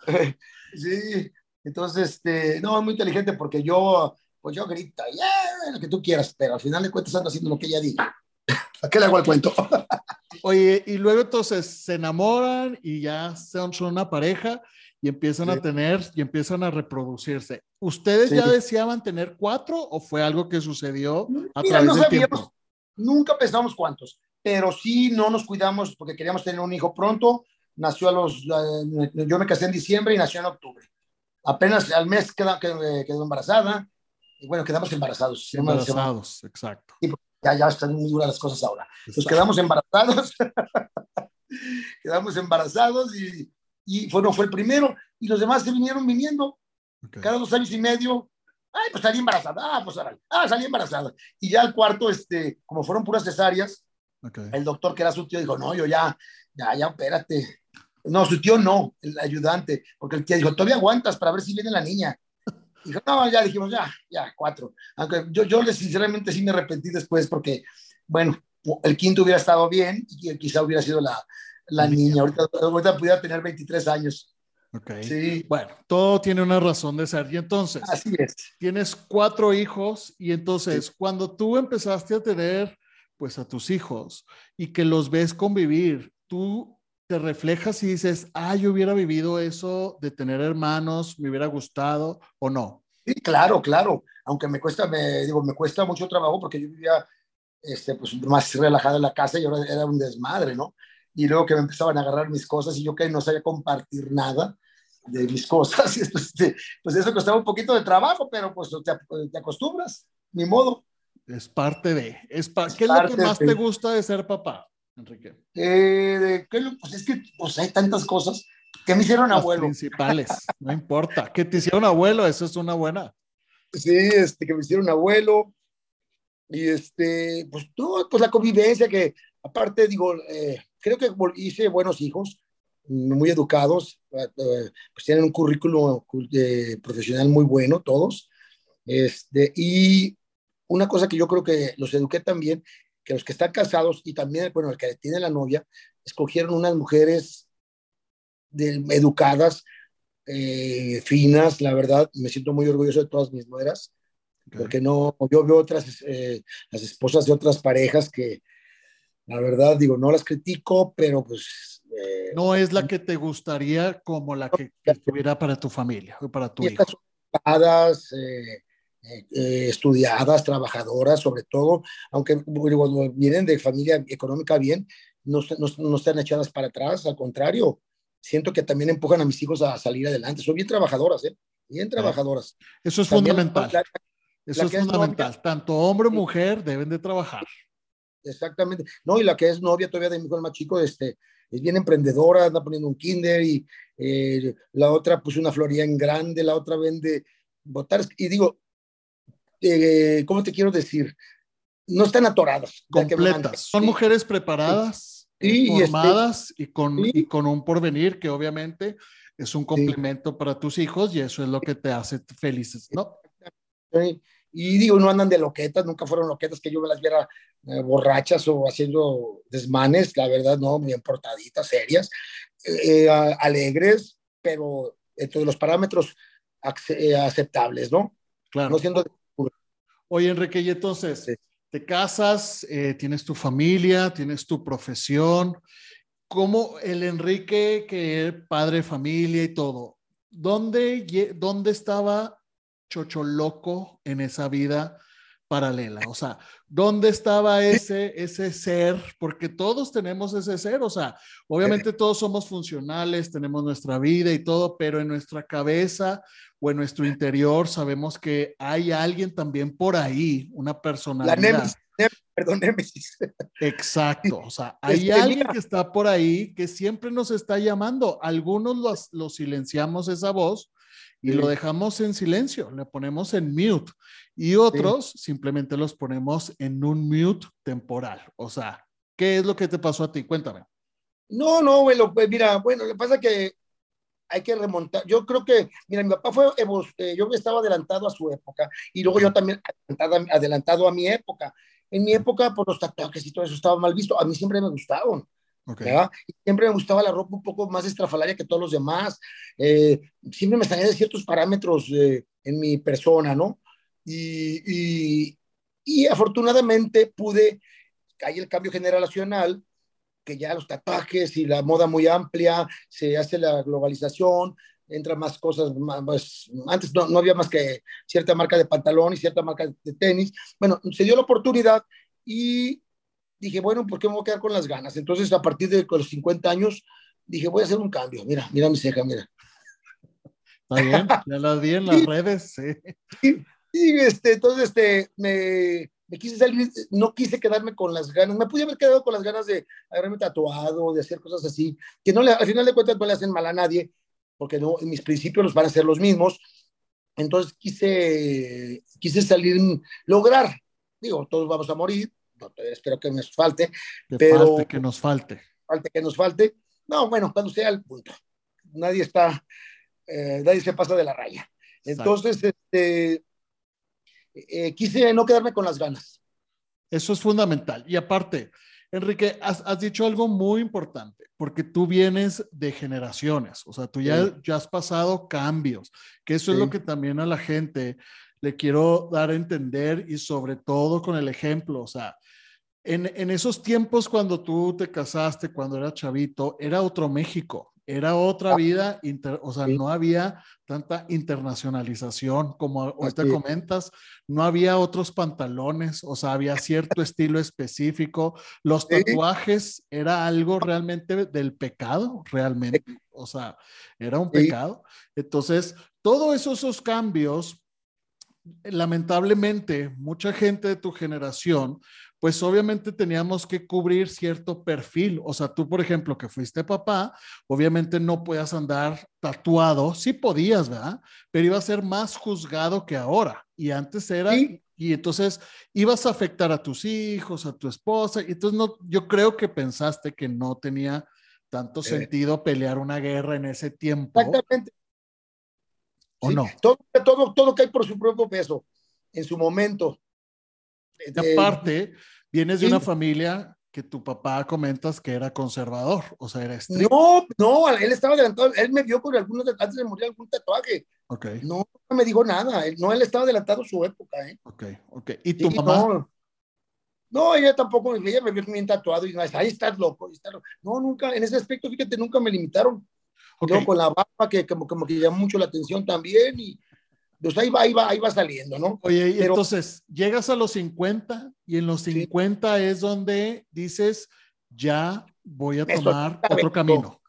Speaker 2: sí, entonces, este, no, es muy inteligente porque yo, pues yo grito, yeah, lo que tú quieras, pero al final de cuentas ando haciendo lo que ella diga. ¿A qué le hago el cuento?
Speaker 1: Oye, y luego entonces se enamoran y ya son, una pareja y empiezan a tener y empiezan a reproducirse. ¿Ustedes ya deseaban tener cuatro o fue algo que sucedió a
Speaker 2: Mira,
Speaker 1: través
Speaker 2: no
Speaker 1: del tiempo?
Speaker 2: Nunca pensamos cuántos, pero sí no nos cuidamos porque queríamos tener un hijo pronto. Nació a los, yo me casé en diciembre y nació en octubre. Apenas al mes quedó, quedó, embarazada y bueno, quedamos embarazados.
Speaker 1: Embarazados, exacto.
Speaker 2: Y ya, ya están muy duras las cosas ahora. Nos quedamos embarazados, quedamos embarazados y, y fue, no fue el primero y los demás se vinieron viniendo. Cada dos años y medio Ay, pues salí embarazada. Ah, pues Ah, salí embarazada. Y ya al cuarto, este, como fueron puras cesáreas, el doctor que era su tío dijo, no, yo ya, ya, ya, espérate. No, su tío no, el ayudante, porque el tío dijo, todavía aguantas para ver si viene la niña. Dijo, no, ya dijimos, ya, ya, cuatro. Aunque yo, yo sinceramente sí me arrepentí después porque, bueno, el quinto hubiera estado bien y quizá hubiera sido la, la niña. Ahorita, ahorita pudiera tener 23 años.
Speaker 1: Ok. Bueno, todo tiene una razón de ser. Y entonces,
Speaker 2: Así es.
Speaker 1: tienes cuatro hijos y entonces cuando tú empezaste a tener pues a tus hijos y que los ves convivir, tú te reflejas y dices, ah, yo hubiera vivido eso de tener hermanos, me hubiera gustado o no.
Speaker 2: Sí, claro, claro. Aunque me cuesta, me digo, me cuesta mucho trabajo porque yo vivía este, pues, más relajada en la casa y ahora era un desmadre, ¿no? Y luego que me empezaban a agarrar mis cosas y yo que no sabía compartir nada de mis cosas, este, pues eso costaba un poquito de trabajo, pero pues te, acostumbras, ni modo.
Speaker 1: Es parte de, es ¿qué es lo que más te gusta de ser papá, Enrique?
Speaker 2: Eh, pues es que pues hay tantas cosas que me hicieron
Speaker 1: Las
Speaker 2: abuelo.
Speaker 1: principales, no importa, que te hicieron abuelo, eso es una buena.
Speaker 2: Sí, este, que me hicieron abuelo, y este, pues todo, pues la convivencia que, aparte, digo, eh, creo que hice buenos hijos, muy educados, eh, eh, pues tienen un currículo profesional muy bueno, todos. Este, y una cosa que yo creo que los eduqué también, que los que están casados y también, bueno, el que tiene la novia, escogieron unas mujeres educadas, eh, finas, la verdad, me siento muy orgulloso de todas mis nueras, porque no, yo veo otras, las esposas de otras parejas que, la verdad, digo, no las critico, pero pues...
Speaker 1: Eh, no es la que te gustaría como la que, estuviera para tu familia o para tu hijo.
Speaker 2: Educadas, eh, eh, estudiadas, trabajadoras, sobre todo, aunque vienen de familia económica bien, no, no, no, están echadas para atrás, al contrario, siento que también empujan a mis hijos a salir adelante. Son bien trabajadoras, ¿eh? Bien trabajadoras.
Speaker 1: Eso es fundamental. Eso es fundamental. Tanto hombre o mujer deben de trabajar.
Speaker 2: Exactamente. No, y la que es novia todavía de mi hijo el más chico, este, es bien emprendedora, anda poniendo un kinder y eh, la otra pues una floría en grande, la otra vende botares. Y digo, eh, ¿cómo te quiero decir? No están atoradas.
Speaker 1: Completas. Son mujeres preparadas, y, este, formadas y, con, y con un porvenir que obviamente es un complemento para tus hijos y eso es lo que te hace felices, ¿no?
Speaker 2: Y digo, no andan de loquetas, nunca fueron loquetas que yo me las viera eh, borrachas o haciendo desmanes, la verdad, no, bien portaditas, serias, eh, alegres, pero dentro de los parámetros eh, aceptables, ¿no?
Speaker 1: Claro. No siendo... Oye, Enrique, y entonces, te casas, tienes tu familia, tienes tu profesión, ¿cómo el Enrique, que es padre de familia y todo, ¿dónde, dónde estaba chocho loco en esa vida paralela. O sea, ¿dónde estaba ese, ese ser? Porque todos tenemos ese ser. O sea, obviamente todos somos funcionales, tenemos nuestra vida y todo, pero en nuestra cabeza o en nuestro interior sabemos que hay alguien también por ahí, una personalidad.
Speaker 2: La perdón, Némesis.
Speaker 1: Exacto. O sea, hay este, alguien que está por ahí que siempre nos está llamando. Algunos los, los silenciamos esa voz y lo dejamos en silencio, le ponemos en mute y otros simplemente los ponemos en un mute temporal. O sea, ¿qué es lo que te pasó a ti? Cuéntame.
Speaker 2: No, no, bueno, pues mira, bueno, le pasa que hay que remontar. Yo creo que, mira, mi papá fue, eh, yo estaba adelantado a su época y luego yo también adelantado, adelantado a mi época. En mi época, por los tatuajes y todo eso estaba mal visto. A mí siempre me gustaban. Siempre me gustaba la ropa un poco más estrafalaria que todos los demás. Eh, siempre me salía de ciertos parámetros eh, en mi persona, ¿no? Y, y, afortunadamente pude, hay el cambio generacional, que ya los tatuajes y la moda muy amplia, se hace la globalización, entra más cosas, más, antes no, no, había más que cierta marca de pantalón y cierta marca de tenis. Bueno, se dio la oportunidad y dije, bueno, ¿por qué me voy a quedar con las ganas? Entonces, a partir de los 50 años, dije, voy a hacer un cambio. Mira, mira mi ceja, mira.
Speaker 1: Está bien, ya las vi en las redes, sí.
Speaker 2: Y, este, entonces, este, me, me, quise salir, no quise quedarme con las ganas, me pude haber quedado con las ganas de haberme tatuado, de hacer cosas así, que no le, al final de cuentas no le hacen mal a nadie, porque no, mis principios los van a ser los mismos. Entonces quise, quise salir, lograr, digo, todos vamos a morir, espero que nos falte, pero...
Speaker 1: Falte que nos falte.
Speaker 2: Falte que nos falte. No, bueno, cuando sea el punto. Nadie está, eh, nadie se pasa de la raya. Entonces, este, eh, quise no quedarme con las ganas.
Speaker 1: Eso es fundamental. Y aparte, Enrique, has, dicho algo muy importante, porque tú vienes de generaciones, o sea, tú ya, ya has pasado cambios, que eso es lo que también a la gente le quiero dar a entender y sobre todo con el ejemplo, o sea, en, esos tiempos cuando tú te casaste, cuando era chavito, era otro México, era otra ah, vida, o sea, no había tanta internacionalización como ahorita comentas, no había otros pantalones, o sea, había cierto estilo específico, los tatuajes era algo realmente del pecado, realmente, o sea, era un pecado. Entonces, todos esos cambios lamentablemente, mucha gente de tu generación pues obviamente teníamos que cubrir cierto perfil. O sea, tú, por ejemplo, que fuiste papá, obviamente no puedas andar tatuado. Sí podías, ¿verdad? Pero iba a ser más juzgado que ahora. Y antes era... Y entonces ibas a afectar a tus hijos, a tu esposa. Y entonces no, yo creo que pensaste que no tenía tanto sentido pelear una guerra en ese tiempo.
Speaker 2: Exactamente.
Speaker 1: ¿O no?
Speaker 2: Todo, todo, todo cae por su propio peso en su momento.
Speaker 1: Y aparte, vienes de una familia que tu papá comentas que era conservador, o sea, era estricto.
Speaker 2: No, no, él estaba adelantado, él me vio con algunos, antes de morir algún tatuaje.
Speaker 1: Ok.
Speaker 2: No, no me dijo nada, no, él estaba adelantado su época, ¿eh?
Speaker 1: Ok, ok. ¿Y tu mamá?
Speaker 2: No, ella tampoco, ella me vio bien tatuado y ahí estás loco, No, nunca, en ese aspecto, fíjate, nunca me limitaron. Okay. con la barba que como, como que llamó mucho la atención también y pues ahí va, ahí va, ahí va saliendo, ¿no?
Speaker 1: Oye, y entonces llegas a los 50 y en los 50 es donde dices, ya voy a tomar otro camino.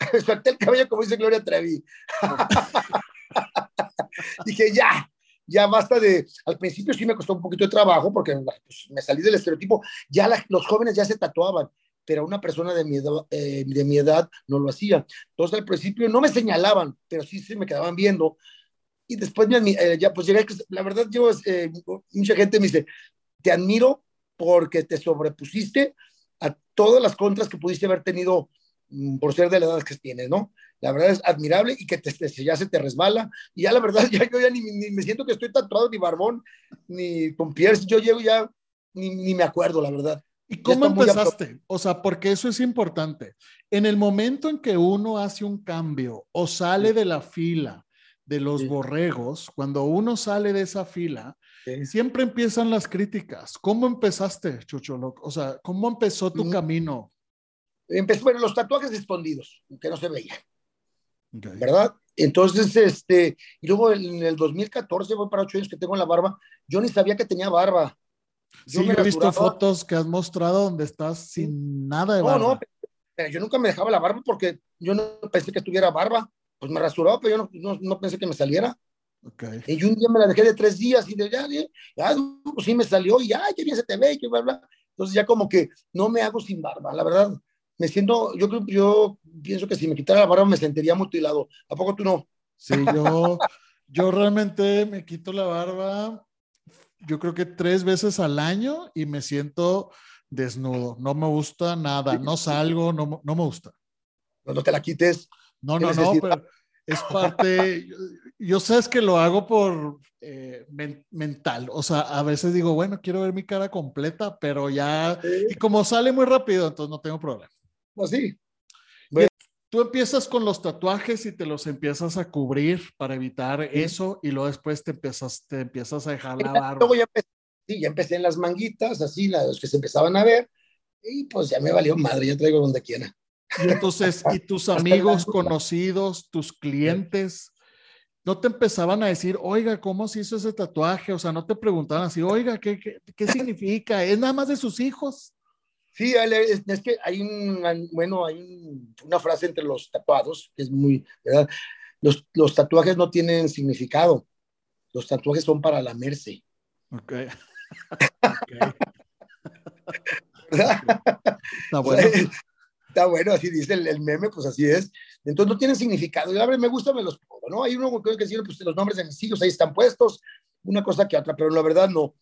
Speaker 2: Solté el cabello como dice Gloria Trevi. Dije, ya, ya basta de, al principio sí me costó un poquito de trabajo porque pues, me salí del estereotipo, ya los jóvenes ya se tatuaban, pero una persona de mi, edad, eh, de mi edad no lo hacía. Entonces al principio no me señalaban, pero sí se me quedaban viendo. Y después eh, ya pues llegué, la verdad yo, eh, mucha gente me dice, te admiro porque te sobrepusiste a todas las contras que pudiste haber tenido mm, por ser de la edad que tienes, ¿no? La verdad es admirable y que te, ya se te resbala. Y ya la verdad, ya yo ya ni, me siento que estoy tatuado, ni barbón, ni con piercing. Yo llego ya, ni, ni me acuerdo, la verdad.
Speaker 1: ¿Y cómo empezaste? O sea, porque eso es importante. En el momento en que uno hace un cambio o sale de la fila de los borregos, cuando uno sale de esa fila, siempre empiezan las críticas. ¿Cómo empezaste, Chucholo? O sea, ¿cómo empezó tu mm. camino?
Speaker 2: Empezó, bueno, los tatuajes escondidos, que no se veían. ¿Verdad? Entonces, este, y luego en el 2014, voy para ocho años que tengo la barba, yo ni sabía que tenía barba.
Speaker 1: Yo sí, he visto fotos que has mostrado donde estás sin nada de barba. No, no,
Speaker 2: pero yo nunca me dejaba la barba porque yo no pensé que tuviera barba. Pues me rasuraba, pero yo no, no, pensé que me saliera. Okay. Y un día me la dejé de tres días y de ya, ya, pues sí me salió y ya, qué bien se te ve, y bla, bla. Entonces ya como que no me hago sin barba, la verdad me siento, yo creo, yo pienso que si me quitara la barba me sentiría mutilado. ¿A poco tú no?
Speaker 1: Sí, yo, yo realmente me quito la barba, yo creo que tres veces al año y me siento desnudo. No me gusta nada, no salgo, no, no me gusta.
Speaker 2: No, te la quites.
Speaker 1: No, no, no, pero es parte, yo, sé es que lo hago por eh, mental, o sea, a veces digo, bueno, quiero ver mi cara completa, pero ya, y como sale muy rápido, entonces no tengo problema.
Speaker 2: Así.
Speaker 1: Tú empiezas con los tatuajes y te los empiezas a cubrir para evitar eso y luego después te empiezas, te empiezas a dejar la barba.
Speaker 2: Luego ya empecé, sí, ya empecé en las manguitas, así, las que se empezaban a ver, y pues ya me valió madre, ya traigo donde quiera.
Speaker 1: Y entonces, ¿y tus amigos conocidos, tus clientes, no te empezaban a decir, oiga, ¿cómo se hizo ese tatuaje? O sea, no te preguntaban así, oiga, ¿qué, qué, qué significa? ¿Es nada más de sus hijos?
Speaker 2: Sí, es, que hay un, bueno, hay una frase entre los tatuados que es muy, ¿verdad? Los, los, tatuajes no tienen significado. Los tatuajes son para lamerse.
Speaker 1: Ok.
Speaker 2: Está bueno. Está bueno, así dice el, meme, pues así es. Entonces no tienen significado. Y a ver, me gusta, me los pongo, ¿no? Hay uno que dice, pues los nombres de mis hijos ahí están puestos, una cosa que otra, pero la verdad no.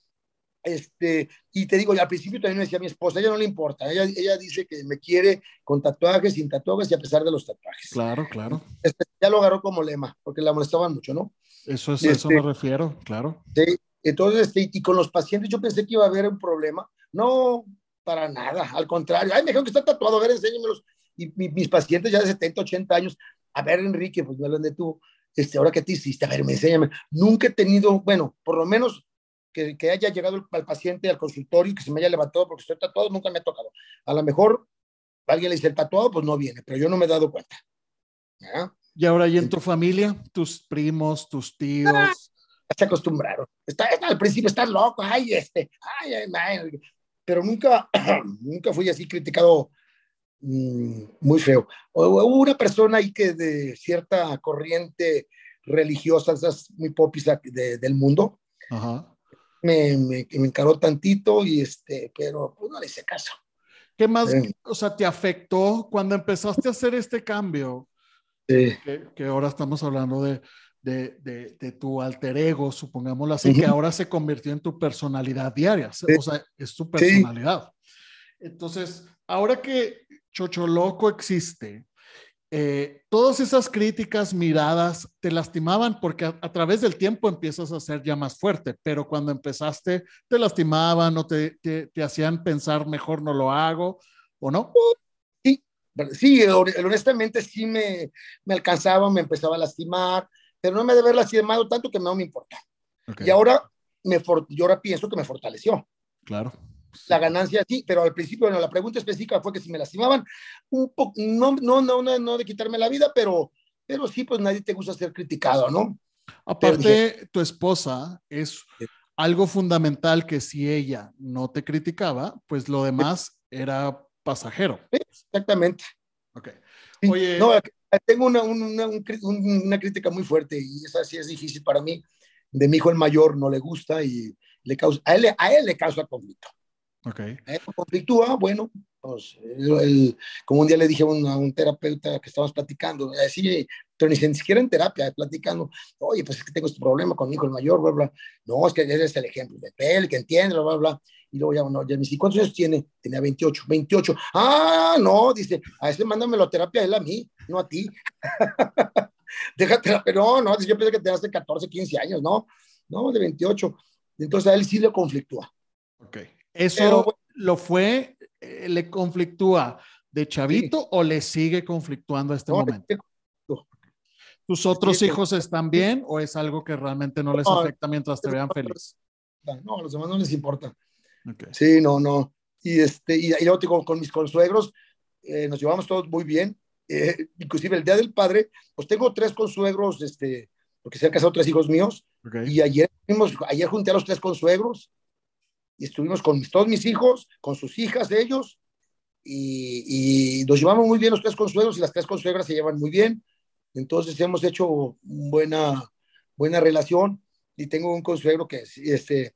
Speaker 2: Este, y te digo, al principio también me decía mi esposa, ella no le importa, ella, ella dice que me quiere con tatuajes, sin tatuajes y a pesar de los tatuajes.
Speaker 1: Claro, claro.
Speaker 2: Este, ya lo agarró como lema, porque la molestaban mucho, ¿no?
Speaker 1: Eso es, eso me este, refiero, claro.
Speaker 2: Sí, entonces, este, y con los pacientes yo pensé que iba a haber un problema. No, para nada, al contrario. Ay, me dijeron que está tatuado, a ver, enséñamelos. Y mis pacientes ya de 70, 80 años, a ver, Enrique, pues me lo de tú, este, ahora que te hiciste, a ver, me enséñame. Nunca he tenido, bueno, por lo menos que, que, haya llegado al paciente al consultorio y que se me haya levantado porque estoy tatuado, nunca me ha tocado. A lo mejor alguien le dice el tatuado, pues no viene, pero yo no me he dado cuenta.
Speaker 1: Y ahora, ¿y en tu familia? ¿Tus primos, tus tíos? Ah,
Speaker 2: se acostumbraron. Está, al principio estás loco, ay, este, ay, ay, pero nunca, nunca fui así criticado mmm, muy feo. Hubo una persona ahí que de cierta corriente religiosa, esas muy popis de, del mundo, Ajá me, me, me, encaró tantito y este, pero pues no le hice caso.
Speaker 1: ¿Qué más, o sea, te afectó cuando empezaste a hacer este cambio? Sí. Que, que ahora estamos hablando de, de, de, de, tu alter ego, supongámoslo así, que ahora se convirtió en tu personalidad diaria, o sea, es tu personalidad. Entonces, ahora que Chocho Loco existe, eh, todas esas críticas, miradas, te lastimaban porque a, través del tiempo empiezas a ser ya más fuerte, pero cuando empezaste te lastimaban o te, te, hacían pensar mejor no lo hago o no.
Speaker 2: Sí, sí, honestamente sí me, me alcanzaba, me empezaba a lastimar, pero no me debe haber lastimado tanto que no me importa. Y ahora, me yo ahora pienso que me fortaleció.
Speaker 1: Claro
Speaker 2: la ganancia sí, pero al principio, bueno, la pregunta específica fue que si me lastimaban, un poco, no, no, no, no, de quitarme la vida, pero, pero sí, pues nadie te gusta ser criticado, ¿no?
Speaker 1: Aparte, tu esposa es algo fundamental que si ella no te criticaba, pues lo demás era pasajero.
Speaker 2: Exactamente.
Speaker 1: Ok.
Speaker 2: Oye. No, tengo una, una, una, crítica muy fuerte y esa sí es difícil para mí. de mi hijo el mayor no le gusta y le causa, a él, a él le causa conflicto.
Speaker 1: Okay.
Speaker 2: A él conflictúa, bueno, pues, como un día le dije a un, a un terapeuta que estábamos platicando, así, pero ni, siquiera en terapia, platicando, oye, pues es que tengo este problema con mi hijo el mayor, bla, bla. No, es que ese es el ejemplo de él, que entiende, bla, bla, bla. Y luego ya, bueno, ya me dice, ¿cuántos años tiene? Tenía 28, 28. Ah, no, dice, a ese mándamelo a terapia él a mí, no a ti. Déjate, pero no, no, yo pensé que tenías de 14, 15 años, no, no, de 28. Entonces a él sí le conflictúa.
Speaker 1: Ok. ¿Eso pero, lo fue, eh, le conflictúa de chavito sí. o le sigue conflictuando a este no, momento? ¿Tus otros hijos están bien o es algo que realmente no les afecta mientras te vean feliz?
Speaker 2: No, a los demás no les importa. Okay. Sí, no, no. Y, este, y, y luego digo, con mis consuegros eh, nos llevamos todos muy bien. Eh, inclusive el Día del Padre, pues tengo tres consuegros, este, porque se han casado tres hijos míos. Okay. Y ayer, ayer junté a los tres consuegros y estuvimos con todos mis hijos, con sus hijas de ellos. Y, y nos llevamos muy bien los tres consuegros y las tres consuegras se llevan muy bien. Entonces hemos hecho buena, buena relación y tengo un consuegro que es, este,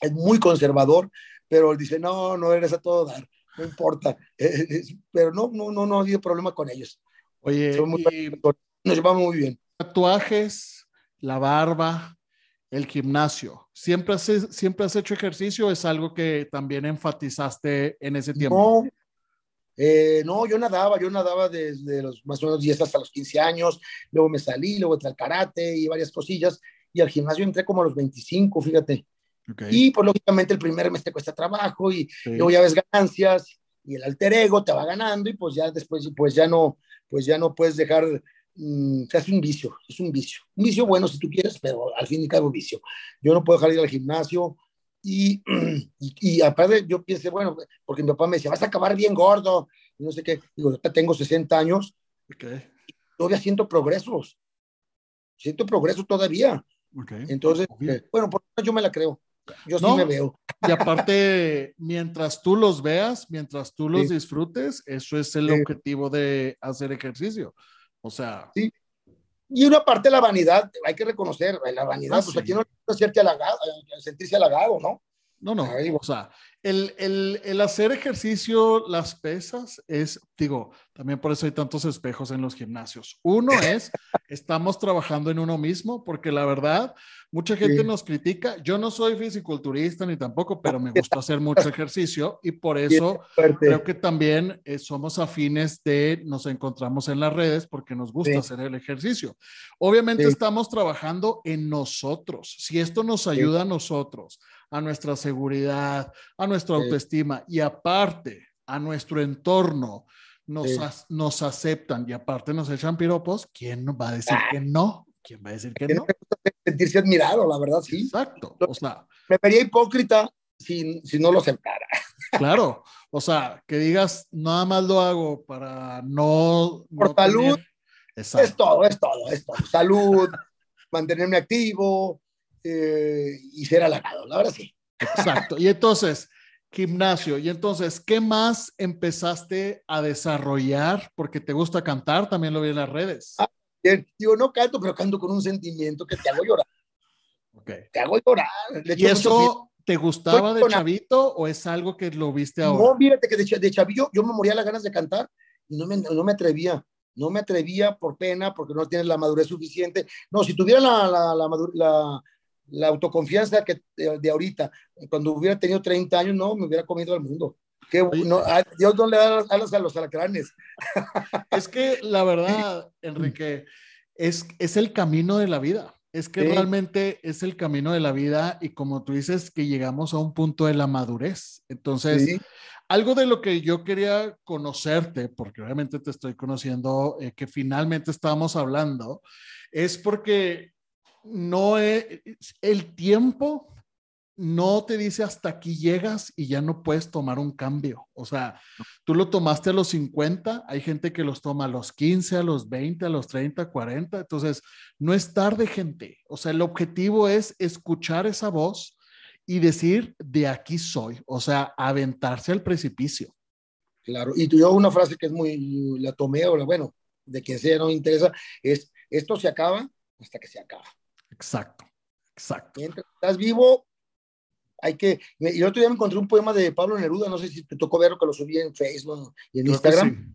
Speaker 2: es muy conservador, pero él dice, no, no eres a todo dar, no importa. pero no, no, no, no ha habido problema con ellos.
Speaker 1: Oye,
Speaker 2: muy, nos llevamos muy bien.
Speaker 1: Tatuajes, la barba, el gimnasio. ¿Siempre has, ¿Siempre has hecho ejercicio? ¿Es algo que también enfatizaste en ese tiempo?
Speaker 2: No, eh, no, yo nadaba, yo nadaba desde los más o menos 10 hasta los 15 años, luego me salí, luego entré al karate y varias cosillas, y al gimnasio entré como a los 25, fíjate. Okay. Y pues lógicamente el primer mes te cuesta trabajo y sí. luego ya ves ganancias y el alter ego te va ganando y pues ya después pues ya no, pues ya no puedes dejar, mmm, sea, es un vicio, es un vicio. Un vicio bueno si tú quieres, pero al fin y cabo vicio. Yo no puedo dejar de ir al gimnasio, y, y, y, aparte yo pensé, bueno, porque mi papá me decía, vas a acabar bien gordo, y no sé qué. Digo, yo tengo 60 años,
Speaker 1: okay.
Speaker 2: y todavía siento progresos. Siento progreso todavía.
Speaker 1: Okay.
Speaker 2: Entonces, eh, bueno, por yo me la creo. Yo no, sí me veo.
Speaker 1: Y aparte, mientras tú los veas, mientras tú los sí. disfrutes, eso es el sí. objetivo de hacer ejercicio. O sea,
Speaker 2: sí. Y una parte de la vanidad, hay que reconocer, la vanidad, ah, pues aquí no es halagado, sentirse halagado, ¿no?
Speaker 1: No, no, o sea, el, el, el, hacer ejercicio, las pesas, es, digo, también por eso hay tantos espejos en los gimnasios. Uno es, estamos trabajando en uno mismo, porque la verdad, mucha gente sí. nos critica. Yo no soy fisiculturista ni tampoco, pero me gusta hacer mucho ejercicio y por eso creo que también eh, somos afines de, nos encontramos en las redes porque nos gusta sí. hacer el ejercicio. Obviamente sí. estamos trabajando en nosotros. Si esto nos ayuda a nosotros, a nuestra seguridad, a nuestra autoestima y aparte a nuestro entorno, nos, sí. nos aceptan y aparte nos echan piropos, ¿quién nos va a decir ah. que no? ¿Quién va a decir que no?
Speaker 2: Sentirse admirado, la verdad, sí.
Speaker 1: Exacto. O sea,
Speaker 2: me vería hipócrita si, si no lo aceptara.
Speaker 1: Claro. O sea, que digas, nada más lo hago para no.
Speaker 2: Por
Speaker 1: no
Speaker 2: salud. Tener... Es todo, es todo, es todo. Salud, mantenerme activo eh, y ser halagado, la verdad sí.
Speaker 1: Exacto. Y entonces, gimnasio. Y entonces, ¿qué más empezaste a desarrollar? Porque te gusta cantar, también lo vi en las redes.
Speaker 2: Ah, bien. Digo, no canto, pero canto con un sentimiento que te hago llorar.
Speaker 1: Okay.
Speaker 2: Te hago llorar.
Speaker 1: ¿Y eso te gustaba de chavito o es algo que lo viste ahora?
Speaker 2: No, fíjate que de, de chavillo yo me moría las ganas de cantar y no me, no me atrevía. No me atrevía por pena, porque no tienes la madurez suficiente. No, si tuviera la, la, la, la la autoconfianza que de, de, ahorita, cuando hubiera tenido 30 años, no, me hubiera comido al mundo. Que no, a Dios no le da alas a los alacranes.
Speaker 1: Es que la verdad, Enrique, es, es el camino de la vida. Es que sí. realmente es el camino de la vida y como tú dices, que llegamos a un punto de la madurez. Entonces, sí. algo de lo que yo quería conocerte, porque obviamente te estoy conociendo, eh, que finalmente estábamos hablando, es porque no es, el tiempo no te dice hasta aquí llegas y ya no puedes tomar un cambio. O sea, tú lo tomaste a los 50, hay gente que los toma a los 15, a los 20, a los 30, 40. Entonces, no es tarde, gente. O sea, el objetivo es escuchar esa voz y decir, de aquí soy. O sea, aventarse al precipicio.
Speaker 2: Claro, y tú yo una frase que es muy, la tomé, o bueno, de quien sea, no me interesa, es, esto se acaba hasta que se acaba.
Speaker 1: Exacto. Exacto.
Speaker 2: Mientras estás vivo, hay que. Y el otro día me encontré un poema de Pablo Neruda, no sé si te tocó verlo, que lo subí en Facebook y en Instagram.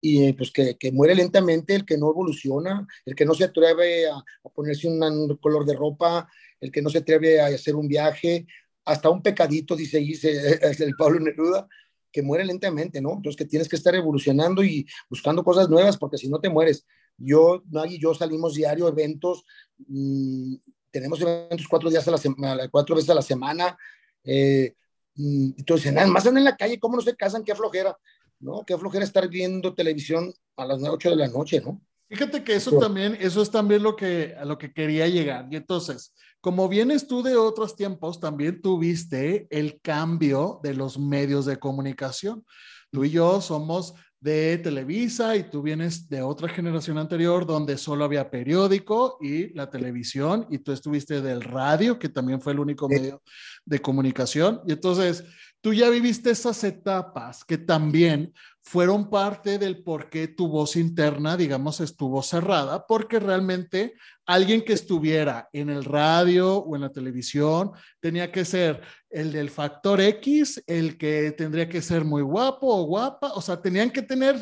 Speaker 2: Y eh, pues que, que, muere lentamente el que no evoluciona, el que no se atreve a, ponerse un, color de ropa, el que no se atreve a hacer un viaje, hasta un pecadito, dice, dice el Pablo Neruda, que muere lentamente, ¿no? Entonces que tienes que estar evolucionando y buscando cosas nuevas, porque si no te mueres. Yo, Maggie y yo salimos diario, eventos, mmm, tenemos eventos cuatro días a la semana, cuatro veces a la semana. Eh, mm, entonces, nada más andan en la calle, ¿cómo no se casan? Qué flojera, ¿no? Qué flojera estar viendo televisión a las 8 de la noche, ¿no?
Speaker 1: Fíjate que eso también, eso es también lo que, a lo que quería llegar. Y entonces, como vienes tú de otros tiempos, también tuviste el cambio de los medios de comunicación. Tú y yo somos de Televisa y tú vienes de otra generación anterior donde solo había periódico y la televisión y tú estuviste del radio, que también fue el único medio de comunicación. Y entonces tú ya viviste esas etapas que también fueron parte del por qué tu voz interna, digamos, estuvo cerrada, porque realmente alguien que estuviera en el radio o en la televisión tenía que ser el del factor X, el que tendría que ser muy guapo o guapa, o sea, tenían que tener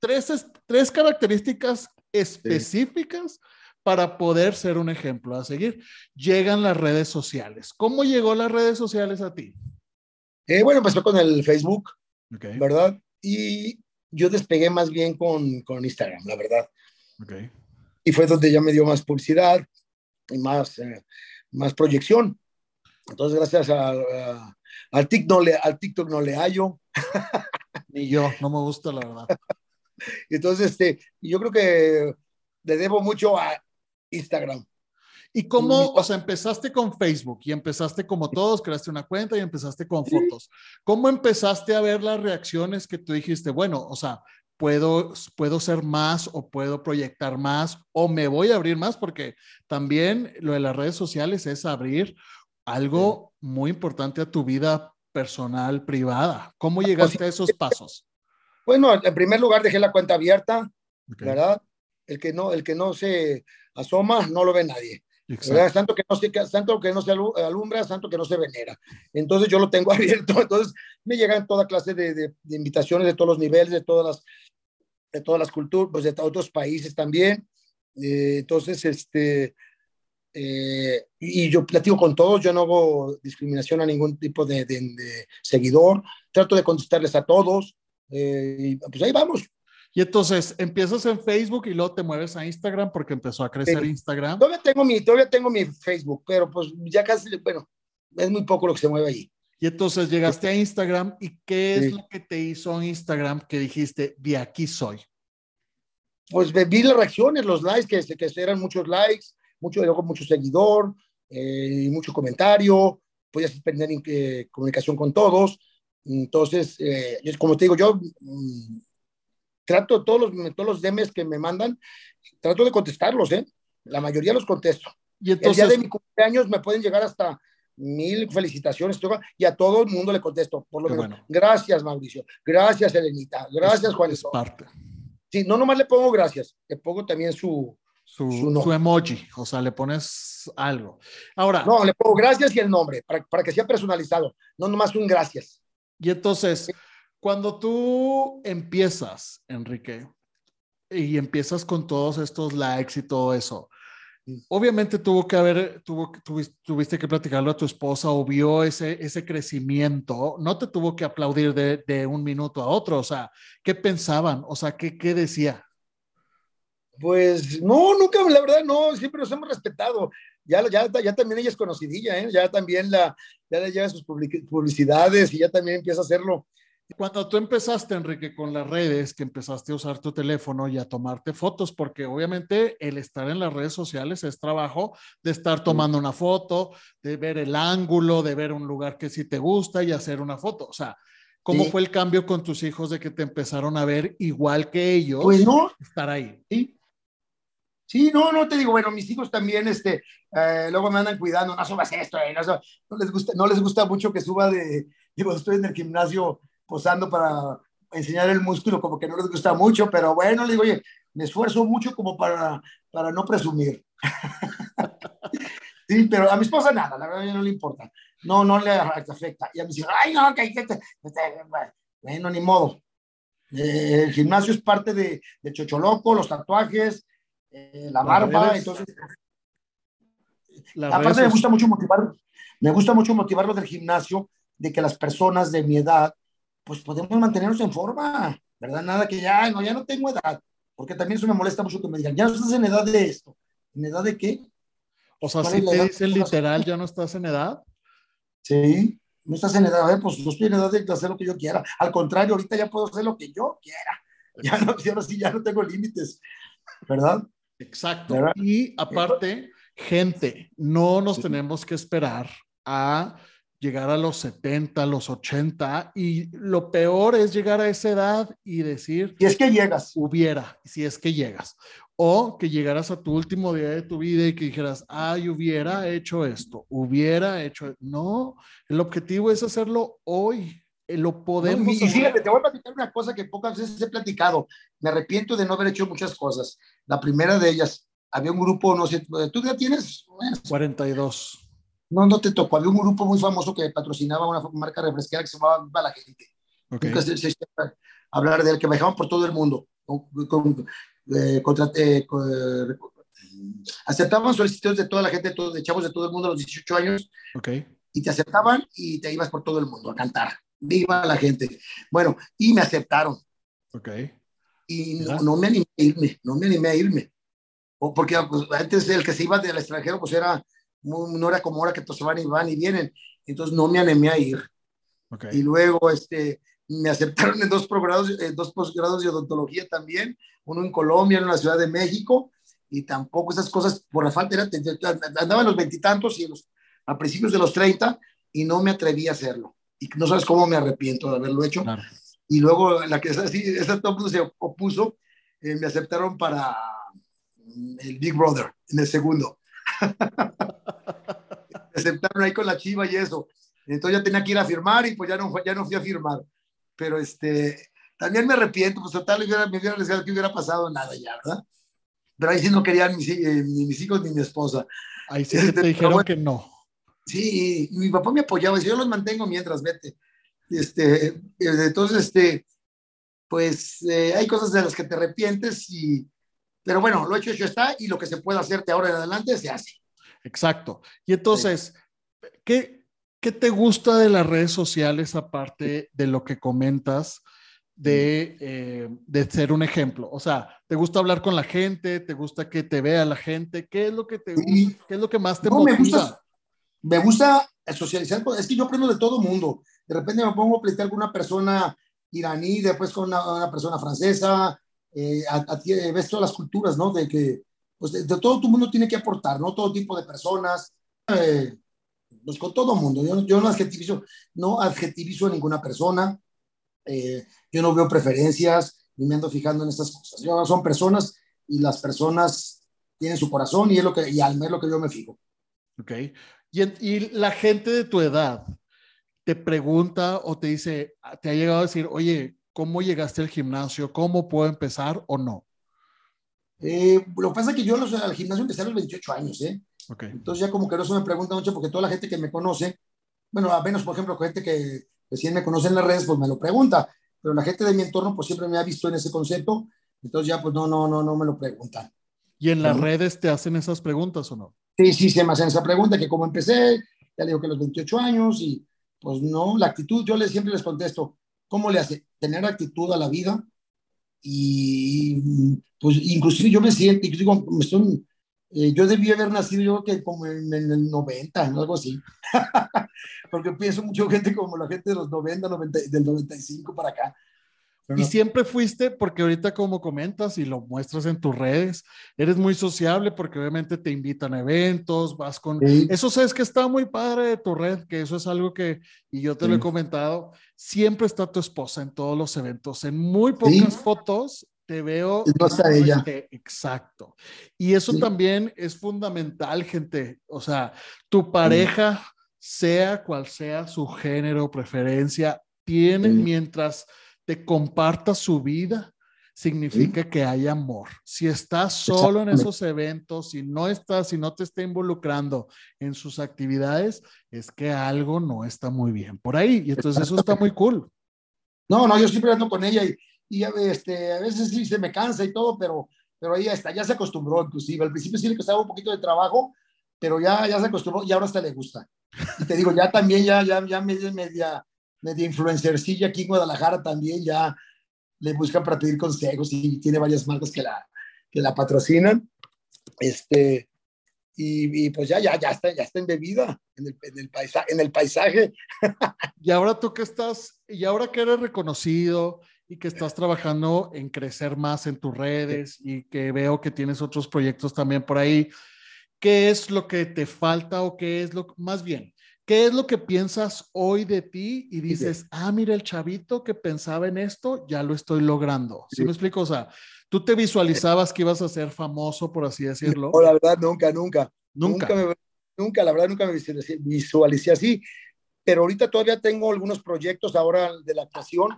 Speaker 1: tres, tres características específicas. para poder ser un ejemplo a seguir. Llegan las redes sociales. ¿Cómo llegó las redes sociales a ti?
Speaker 2: Eh, bueno, empezó con el Facebook, ¿verdad? Y yo despegué más bien con, con Instagram, la verdad.
Speaker 1: Okay.
Speaker 2: Y fue donde ya me dio más publicidad y más, eh, más proyección. Entonces, gracias a, al, TikTok no le, al TikTok no le hallo.
Speaker 1: Ni yo, no me gusta, la verdad.
Speaker 2: Entonces, este, yo creo que le debo mucho a Instagram.
Speaker 1: ¿Y cómo, o sea, empezaste con Facebook y empezaste como todos, creaste una cuenta y empezaste con fotos? ¿Cómo empezaste a ver las reacciones que tú dijiste, bueno, o sea, puedo, puedo ser más o puedo proyectar más o me voy a abrir más? Porque también lo de las redes sociales es abrir algo muy importante a tu vida personal, privada. ¿Cómo pues llegaste a esos pasos?
Speaker 2: Bueno, en primer lugar dejé la cuenta abierta, ¿verdad? El que no, el que no se asoma no lo ve nadie. Tanto que, no se, tanto que no se alumbra, tanto que no se venera. Entonces yo lo tengo abierto, entonces me llegan toda clase de, de, invitaciones de todos los niveles, de todas las, de todas las culturas, pues de otros países también. Eh, entonces, este, eh, y yo platico con todos, yo no hago discriminación a ningún tipo de, de seguidor, trato de contestarles a todos, eh, pues ahí vamos.
Speaker 1: Y entonces empiezas en Facebook y luego te mueves a Instagram porque empezó a crecer Instagram.
Speaker 2: Todavía tengo, mi, todavía tengo mi Facebook, pero pues ya casi, bueno, es muy poco lo que se mueve allí.
Speaker 1: Y entonces llegaste a Instagram y ¿qué es lo que te hizo Instagram que dijiste, de aquí soy?
Speaker 2: Pues vi las reacciones, los likes, que, que eran muchos likes, mucho, mucho seguidor, eh, mucho comentario, podías tener eh, comunicación con todos. Entonces, eh, como te digo, yo mm, trato todos los, todos los DMs que me mandan, trato de contestarlos, ¿eh? La mayoría los contesto. Y entonces, el día de mi cumpleaños me pueden llegar hasta mil felicitaciones y a todo el mundo le contesto. Por lo menos, gracias Mauricio, gracias Elenita, gracias Juan. Es parte. Sí, no nomás le pongo gracias, le pongo también su,
Speaker 1: su, su, emoji, o sea, le pones algo. Ahora.
Speaker 2: No, le pongo gracias y el nombre, para, para que sea personalizado, no nomás un gracias.
Speaker 1: Y entonces, cuando tú empiezas, Enrique, y empiezas con todos estos likes y todo eso, obviamente tuvo que haber, tuvo, tuviste, que platicarlo a tu esposa o vio ese, ese crecimiento, no te tuvo que aplaudir de, de un minuto a otro, o sea, ¿qué pensaban? O sea, ¿qué, qué decía?
Speaker 2: Pues no, nunca, la verdad, no, siempre nos hemos respetado. Ya, ya, ya también ella es conocidilla, ¿eh? ya también la, ya le lleva sus publicidades y ya también empieza a hacerlo
Speaker 1: cuando tú empezaste, Enrique, con las redes, que empezaste a usar tu teléfono y a tomarte fotos, porque obviamente el estar en las redes sociales es trabajo de estar tomando una foto, de ver el ángulo, de ver un lugar que sí te gusta y hacer una foto. O sea, ¿cómo fue el cambio con tus hijos de que te empezaron a ver igual que ellos?
Speaker 2: Pues no.
Speaker 1: Estar ahí.
Speaker 2: Sí. Sí, no, no te digo, bueno, mis hijos también, este, eh, luego me andan cuidando, no subas esto, eh, no, les gusta, no les gusta mucho que suba de, digo, estoy en el gimnasio posando para enseñar el músculo, como que no les gusta mucho, pero bueno, le digo, oye, me esfuerzo mucho como para, para no presumir. Sí, pero a mi esposa nada, la verdad no le importa. No, no le afecta. Y a mí dice, ay, no, que, que, que, bueno, ni modo. Eh, el gimnasio es parte de, de Chocholoco, los tatuajes, eh, la barba, entonces. aparte me gusta mucho motivar, me gusta mucho motivarlo del gimnasio, de que las personas de mi edad, pues podemos mantenernos en forma, ¿verdad? Nada que ya, no, ya no tengo edad, porque también eso me molesta mucho que me digan, ya no estás en edad de esto. ¿En edad de qué?
Speaker 1: O sea, si te dicen literal, ya no estás en edad.
Speaker 2: Sí, no estás en edad, ¿eh? pues no estoy en edad de hacer lo que yo quiera. Al contrario, ahorita ya puedo hacer lo que yo quiera. Ya no, ya sí, ya no tengo límites, ¿verdad?
Speaker 1: Exacto. Y aparte, gente, no nos tenemos que esperar a llegar a los 70, los 80 y lo peor es llegar a esa edad y decir...
Speaker 2: Y es que llegas.
Speaker 1: Hubiera, si es que llegas. O que llegaras a tu último día de tu vida y que dijeras, ay, hubiera hecho esto, hubiera hecho... No, el objetivo es hacerlo hoy. Eh, lo podemos...
Speaker 2: y, fíjate, te voy a platicar una cosa que pocas veces he platicado. Me arrepiento de no haber hecho muchas cosas. La primera de ellas, había un grupo, no sé, ¿tú ya tienes?
Speaker 1: 42.
Speaker 2: No, no te tocó. Había un grupo muy famoso que patrocinaba una marca refresquera que se llamaba Viva la Gente. Okay. Nunca se, se, hablar de él, que viajaban por todo el mundo. Con, eh, contra, eh, con, aceptaban solicitudes de toda la gente, de, chavos de todo el mundo a los 18 años.
Speaker 1: Okay.
Speaker 2: Y te aceptaban y te ibas por todo el mundo a cantar. Viva la gente. Bueno, y me aceptaron.
Speaker 1: Ok.
Speaker 2: Y no, no, me animé a irme, no me animé a irme. O porque pues, antes el que se iba del extranjero, pues era no era como ahora que todos van y van y vienen. Entonces no me animé a ir.
Speaker 1: Okay.
Speaker 2: Y luego este, me aceptaron en dos posgrados, en dos posgrados de odontología también, uno en Colombia, uno en la Ciudad de México, y tampoco esas cosas, por la falta, era, andaba en los veintitantos y, y los, a principios de los treinta, y no me atreví a hacerlo. Y no sabes cómo me arrepiento de haberlo hecho.
Speaker 1: Claro.
Speaker 2: Y luego la que así, esa todo se opuso, eh, me aceptaron para el Big Brother en el segundo. aceptaron ahí con la chiva y eso. Entonces ya tenía que ir a firmar y pues ya no, ya no fui a firmar. Pero este, también me arrepiento, pues total, me hubiera, me hubiera arriesgado que hubiera pasado nada ya, ¿verdad? Pero ahí sí no querían mis, eh, ni mis hijos ni mi esposa.
Speaker 1: Ahí sí este, te dijeron bueno, que no.
Speaker 2: Sí, mi papá me apoyaba, decía, yo los mantengo mientras vete. Este, entonces, este, pues eh, hay cosas de las que te arrepientes y, pero bueno, lo hecho, hecho está y lo que se puede hacerte ahora en adelante se hace.
Speaker 1: Exacto. Y entonces, sí. ¿qué, ¿qué te gusta de las redes sociales aparte de lo que comentas de, eh, de ser un ejemplo? O sea, ¿te gusta hablar con la gente? ¿Te gusta que te vea la gente? ¿Qué es lo que te
Speaker 2: Sí.
Speaker 1: ¿Qué es lo que más te
Speaker 2: No,
Speaker 1: motiva?
Speaker 2: me gusta, me gusta socializar, es que yo aprendo de todo mundo. De repente me pongo a platicar con una persona iraní, después con una, una persona francesa, eh, a, a ti, eh, ves todas las culturas, ¿no? De que, pues de, de todo tu mundo tiene que aportar, ¿no? Todo tipo de personas, eh, pues con todo mundo. Yo, yo no adjetivizo, no adjetivizo a ninguna persona, eh, yo no veo preferencias, ni me ando fijando en estas cosas. Yo, son personas y las personas tienen su corazón y es lo que, y alma es lo que yo me fijo.
Speaker 1: Ok. Y, y la gente de tu edad te pregunta o te dice, te ha llegado a decir, oye, ¿cómo llegaste al gimnasio? ¿Cómo puedo empezar o no?
Speaker 2: Eh, lo que pasa es que yo los, al gimnasio empecé a los 28 años, ¿eh?
Speaker 1: Ok.
Speaker 2: Entonces ya como que no se me pregunta mucho porque toda la gente que me conoce, bueno, a menos por ejemplo gente que recién me conoce en las redes, pues me lo pregunta, pero la gente de mi entorno pues siempre me ha visto en ese concepto, entonces ya pues no, no, no, no me lo preguntan.
Speaker 1: ¿Y en las
Speaker 2: Ujú.
Speaker 1: redes te hacen esas preguntas o no?
Speaker 2: Sí, sí, se me hacen esa pregunta, que cómo empecé, ya le digo que los 28 años y pues no, la actitud, yo les, siempre les contesto, ¿cómo le hace? Tener actitud a la vida y pues inclusive yo me siento, digo, estoy, eh, yo debí haber nacido yo que como en, en el 90, ¿no? algo así, porque pienso mucho gente como la gente de los 90, 90 del 95 para acá.
Speaker 1: Y siempre fuiste, porque ahorita como comentas y lo muestras en tus redes, eres muy sociable porque obviamente te invitan a eventos, vas con...
Speaker 2: Sí.
Speaker 1: Eso sabes que está muy padre de tu red, que eso es algo que, y yo te lo he comentado, siempre está tu esposa en todos los eventos. En muy pocas
Speaker 2: Sí.
Speaker 1: fotos te veo...
Speaker 2: No está ella.
Speaker 1: Exacto. Y eso también es fundamental, gente. O sea, tu pareja, sea cual sea su género, preferencia, tiene mientras te comparta su vida, significa que hay amor. Si estás solo en esos eventos, si no estás, si no te está involucrando en sus actividades, es que algo no está muy bien por ahí. Y entonces eso está muy cool.
Speaker 2: No, no, yo siempre ando con ella y, y este, a veces sí se me cansa y todo, pero, pero ella está, ya se acostumbró inclusive. Al principio sí le costaba un poquito de trabajo, pero ya, ya se acostumbró y ahora hasta le gusta. Y te digo, ya también, ya, ya, ya media, media, media influencercilla aquí en Guadalajara también, ya le buscan para pedir consejos y tiene varias marcas que la, que la patrocinan. Este, y, pues ya, ya, ya está, ya está embebida en el, en el, paisaje, en el paisaje.
Speaker 1: y ahora tú que estás, y ahora que eres reconocido y que estás trabajando en crecer más en tus redes y que veo que tienes otros proyectos también por ahí, ¿qué es lo que te falta o qué es lo, más bien, ¿Qué es lo que piensas hoy de ti y dices, ah, mira, el chavito que pensaba en esto, ya lo estoy logrando? ¿Sí, me explico? O sea, ¿tú te visualizabas que ibas a ser famoso, por así decirlo?
Speaker 2: No, la verdad, nunca, nunca. Nunca. Nunca, la verdad, nunca me visualicé, así. Pero ahorita todavía tengo algunos proyectos ahora de la actuación.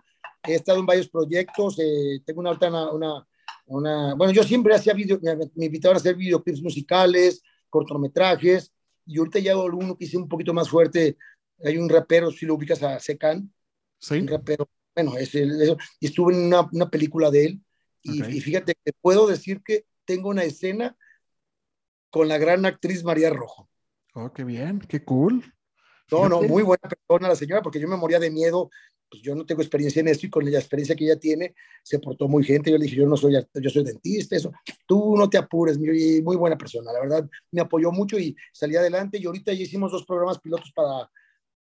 Speaker 2: He estado en varios proyectos. Eh, tengo una, una, una, una, Bueno, yo siempre hacía video, me, me invitaban a hacer videoclips musicales, cortometrajes y ahorita ya uno que hice un poquito más fuerte. Hay un rapero, si lo ubicas a Secan.
Speaker 1: Sí.
Speaker 2: Un rapero. Bueno, es el, y estuve en una, una, película de él. Y, y, fíjate que puedo decir que tengo una escena con la gran actriz María Rojo.
Speaker 1: Oh, qué bien, qué cool.
Speaker 2: No, no, muy buena persona la señora, porque yo me moría de miedo pues yo no tengo experiencia en esto y con la experiencia que ella tiene, se portó muy gente. Yo le dije, yo no soy, yo soy dentista, eso, tú no te apures, muy, muy buena persona, la verdad, me apoyó mucho y salí adelante y ahorita ya hicimos dos programas pilotos para,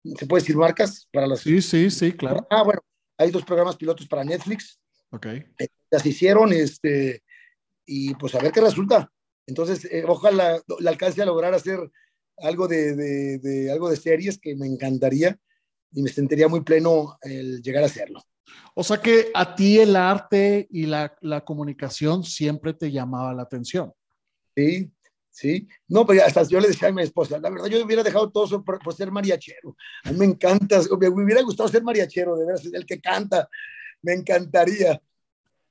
Speaker 2: ¿se puede decir marcas? Para las...
Speaker 1: Sí, sí, sí, claro.
Speaker 2: Ah, bueno, hay dos programas pilotos para Netflix.
Speaker 1: Ok.
Speaker 2: Eh, ya se hicieron, este, y pues a ver qué resulta. Entonces, eh, ojalá la alcance a lograr hacer algo de, de, de, algo de series que me encantaría y me sentiría muy pleno el llegar a hacerlo.
Speaker 1: O sea que a ti el arte y la, la comunicación siempre te llamaba la atención.
Speaker 2: Sí, sí. No, pero hasta yo le decía a mi esposa, la verdad yo hubiera dejado todo por, por ser mariachero. A mí me encanta, me hubiera gustado ser mariachero, de veras, el que canta, me encantaría.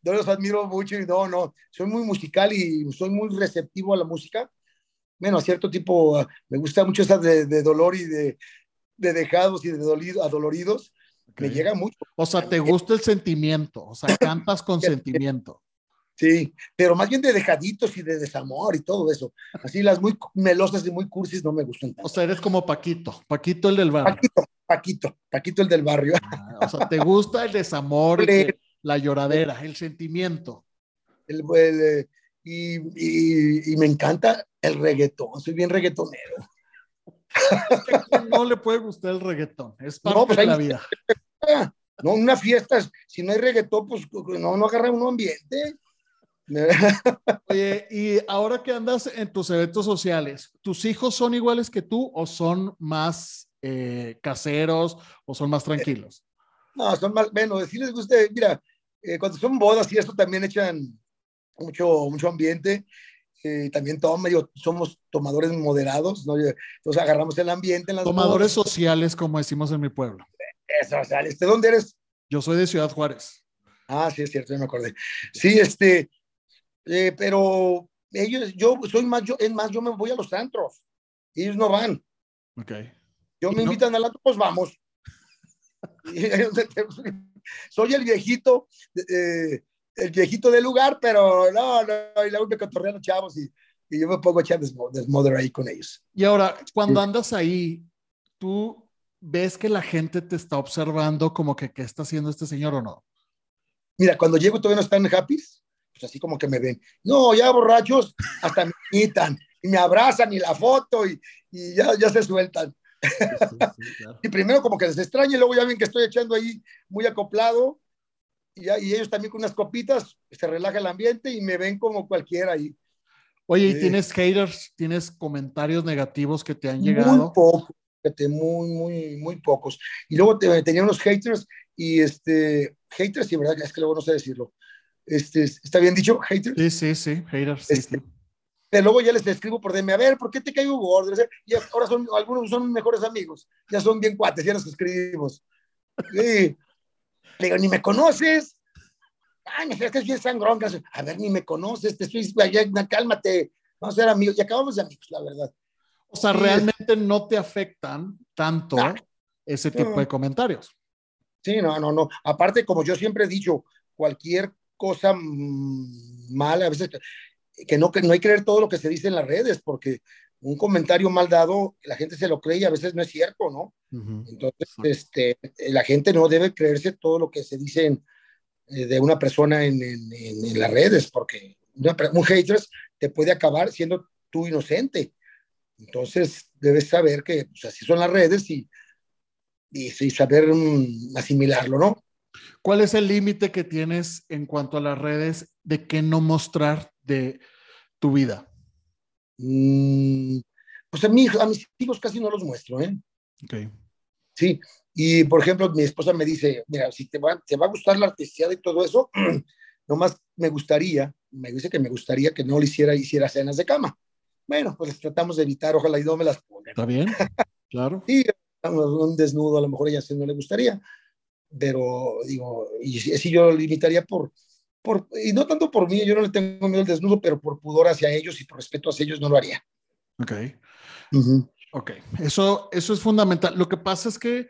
Speaker 2: Yo los admiro mucho y no, no, soy muy musical y soy muy receptivo a la música. Bueno, a cierto tipo, me gusta mucho esa de, de dolor y de, de dejados y de dolido, adoloridos, okay. me llega mucho.
Speaker 1: O sea, te gusta el sentimiento, o sea, cantas con sentimiento.
Speaker 2: Sí, pero más bien de dejaditos y de desamor y todo eso. Así las muy melosas y muy cursis no me gustan tanto.
Speaker 1: O sea, eres como Paquito, Paquito el del barrio.
Speaker 2: Paquito, Paquito, Paquito el del barrio.
Speaker 1: Ah, o sea, te gusta el desamor, la lloradera, el sentimiento.
Speaker 2: El, el, y, y, y, me encanta el reggaetón, soy bien reggaetonero
Speaker 1: no le puede gustar el reggaetón, es parte no, pues de la vida.
Speaker 2: No, una fiesta, si no hay reggaetón, pues no, no agarra un ambiente.
Speaker 1: Oye, y ahora que andas en tus eventos sociales, ¿tus hijos son iguales que tú o son más eh, caseros o son más tranquilos?
Speaker 2: No, son más, bueno, si les gusta, mira, eh, cuando son bodas y esto también echan mucho, mucho ambiente eh, también todos medio somos tomadores moderados, ¿no? Entonces agarramos el ambiente. En las
Speaker 1: tomadores bodas. sociales, como decimos en mi pueblo.
Speaker 2: Eso, o sea, ¿este dónde eres?
Speaker 1: Yo soy de Ciudad Juárez.
Speaker 2: Ah, sí, es cierto, ya me acordé. Sí, este, eh, pero ellos, yo soy más, yo, es más, yo me voy a los antros, ellos no van.
Speaker 1: Ok.
Speaker 2: Yo me no? invitan al antro, pues vamos. soy el viejito, eh, el viejito del lugar, pero no, no, y luego me cotorrean los chavos y, y, yo me pongo a echar desmoder ahí con ellos.
Speaker 1: Y ahora, cuando andas ahí, ¿tú ves que la gente te está observando como que qué está haciendo este señor o no?
Speaker 2: Mira, cuando llego todavía no están happy, pues así como que me ven. No, ya borrachos, hasta me quitan y me abrazan y la foto y, y ya, ya se sueltan. Sí, sí, claro. y primero como que les extraña y luego ya ven que estoy echando ahí muy acoplado y, y, ellos también con unas copitas, se relaja el ambiente y me ven como cualquiera ahí.
Speaker 1: Oye, ¿y tienes haters? ¿Tienes comentarios negativos que te han llegado?
Speaker 2: Muy pocos, muy, muy, muy pocos. Y luego te, tenía unos haters y este, haters, sí, verdad, es que luego no sé decirlo. Este, ¿Está bien dicho, haters?
Speaker 1: Sí, sí, sí, haters. Sí,
Speaker 2: este, sí. Pero luego ya les escribo por DM, a ver, ¿por qué te caigo gordo? Y ahora son, algunos son mejores amigos, ya son bien cuates, ya nos escribimos. Sí, le digo, ni me conoces. ay, es que es bien sangrón. A ver, ni me conoces, te estoy, cálmate, vamos a ser amigos. Y acabamos de amigos, la verdad.
Speaker 1: O sea, realmente no te afectan tanto ese tipo de comentarios.
Speaker 2: Sí, no, no, no. Aparte, como yo siempre he dicho, cualquier cosa mala, a veces que no, que no hay que creer todo lo que se dice en las redes, porque un comentario mal dado, la gente se lo cree y a veces no es cierto, ¿no? Entonces, este, la gente no debe creerse todo lo que se dice eh, de una persona en, en, las redes, porque un hater te puede acabar siendo tú inocente. Entonces, debes saber que pues, así son las redes y, y, saber mm, asimilarlo, ¿no?
Speaker 1: ¿Cuál es el límite que tienes en cuanto a las redes de qué no mostrar de tu vida?
Speaker 2: Pues a, mí, a mis hijos casi no los muestro, ¿eh? Ok. Sí, y por ejemplo, mi esposa me dice, mira, si te va, te va a gustar la artisteada y todo eso, nomás me gustaría, me dice que me gustaría que no le hiciera, hiciera cenas de cama. Bueno, pues tratamos de evitar, ojalá y no me las pongan.
Speaker 1: Está bien, claro.
Speaker 2: sí, un desnudo a lo mejor a ella sí no le gustaría, pero digo, y si yo lo limitaría por, por, y no tanto por mí, yo no le tengo miedo al desnudo, pero por pudor hacia ellos y por respeto hacia ellos no lo haría.
Speaker 1: Ok. Ok, eso, eso es fundamental. Lo que pasa es que,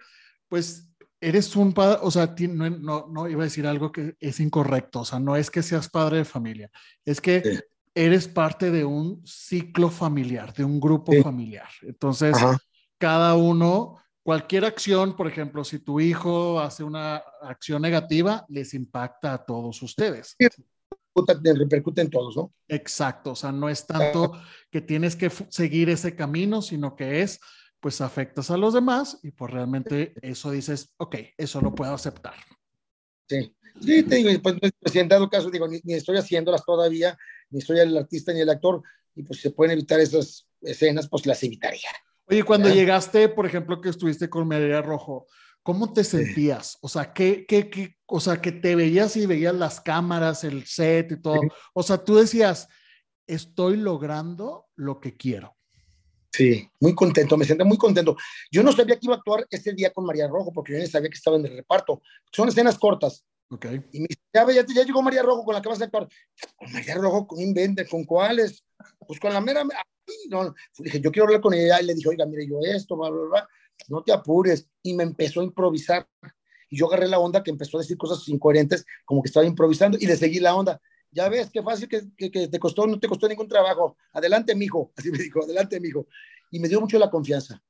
Speaker 1: pues, eres un padre, o sea, no, no, no, iba a decir algo que es incorrecto, o sea, no es que seas padre de familia, es que eres parte de un ciclo familiar, de un grupo familiar. Entonces, cada uno, cualquier acción, por ejemplo, si tu hijo hace una acción negativa, les impacta a todos ustedes.
Speaker 2: repercute en todos, ¿no?
Speaker 1: Exacto, o sea, no es tanto que tienes que seguir ese camino, sino que es, pues afectas a los demás y pues realmente eso dices, ok, eso lo puedo aceptar.
Speaker 2: Sí, sí, te digo, pues, pues en dado caso, digo, ni, ni, estoy haciéndolas todavía, ni soy el artista ni el actor, y pues se pueden evitar esas escenas, pues las evitaría.
Speaker 1: Oye, cuando llegaste, por ejemplo, que estuviste con María Rojo, ¿cómo te sentías? O sea, ¿qué, qué, qué, o sea, que te veías y veías las cámaras, el set y todo. O sea, tú decías, estoy logrando lo que quiero.
Speaker 2: Sí, muy contento, me siento muy contento. Yo no sabía que iba a actuar ese día con María Rojo, porque yo no sabía que estaba en el reparto. Son escenas cortas.
Speaker 1: Okay.
Speaker 2: Y me dice, ya, ya, llegó María Rojo con la que vas a actuar. Con María Rojo, con invente, ¿con cuáles? Pues con la mera, no, dije, yo quiero hablar con ella, y le dije, oiga, mire, yo esto, bla, bla, bla, no te apures, y me empezó a improvisar, y yo agarré la onda que empezó a decir cosas incoherentes, como que estaba improvisando, y le seguí la onda, ya ves, qué fácil que, que, te costó, no te costó ningún trabajo, adelante, mijo, así me dijo, adelante, mijo, y me dio mucho la confianza.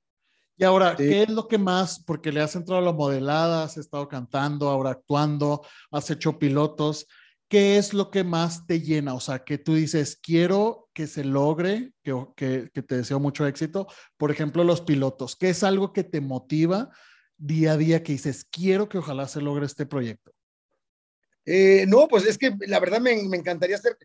Speaker 1: Y ahora, ¿qué es lo que más, porque le has entrado a la modelada, has estado cantando, ahora actuando, has hecho pilotos, ¿qué es lo que más te llena? O sea, que tú dices, quiero que se logre, que, que, te deseo mucho éxito. Por ejemplo, los pilotos, ¿qué es algo que te motiva día a día que dices, quiero que ojalá se logre este proyecto?
Speaker 2: Eh, no, pues es que la verdad me, me encantaría hacer,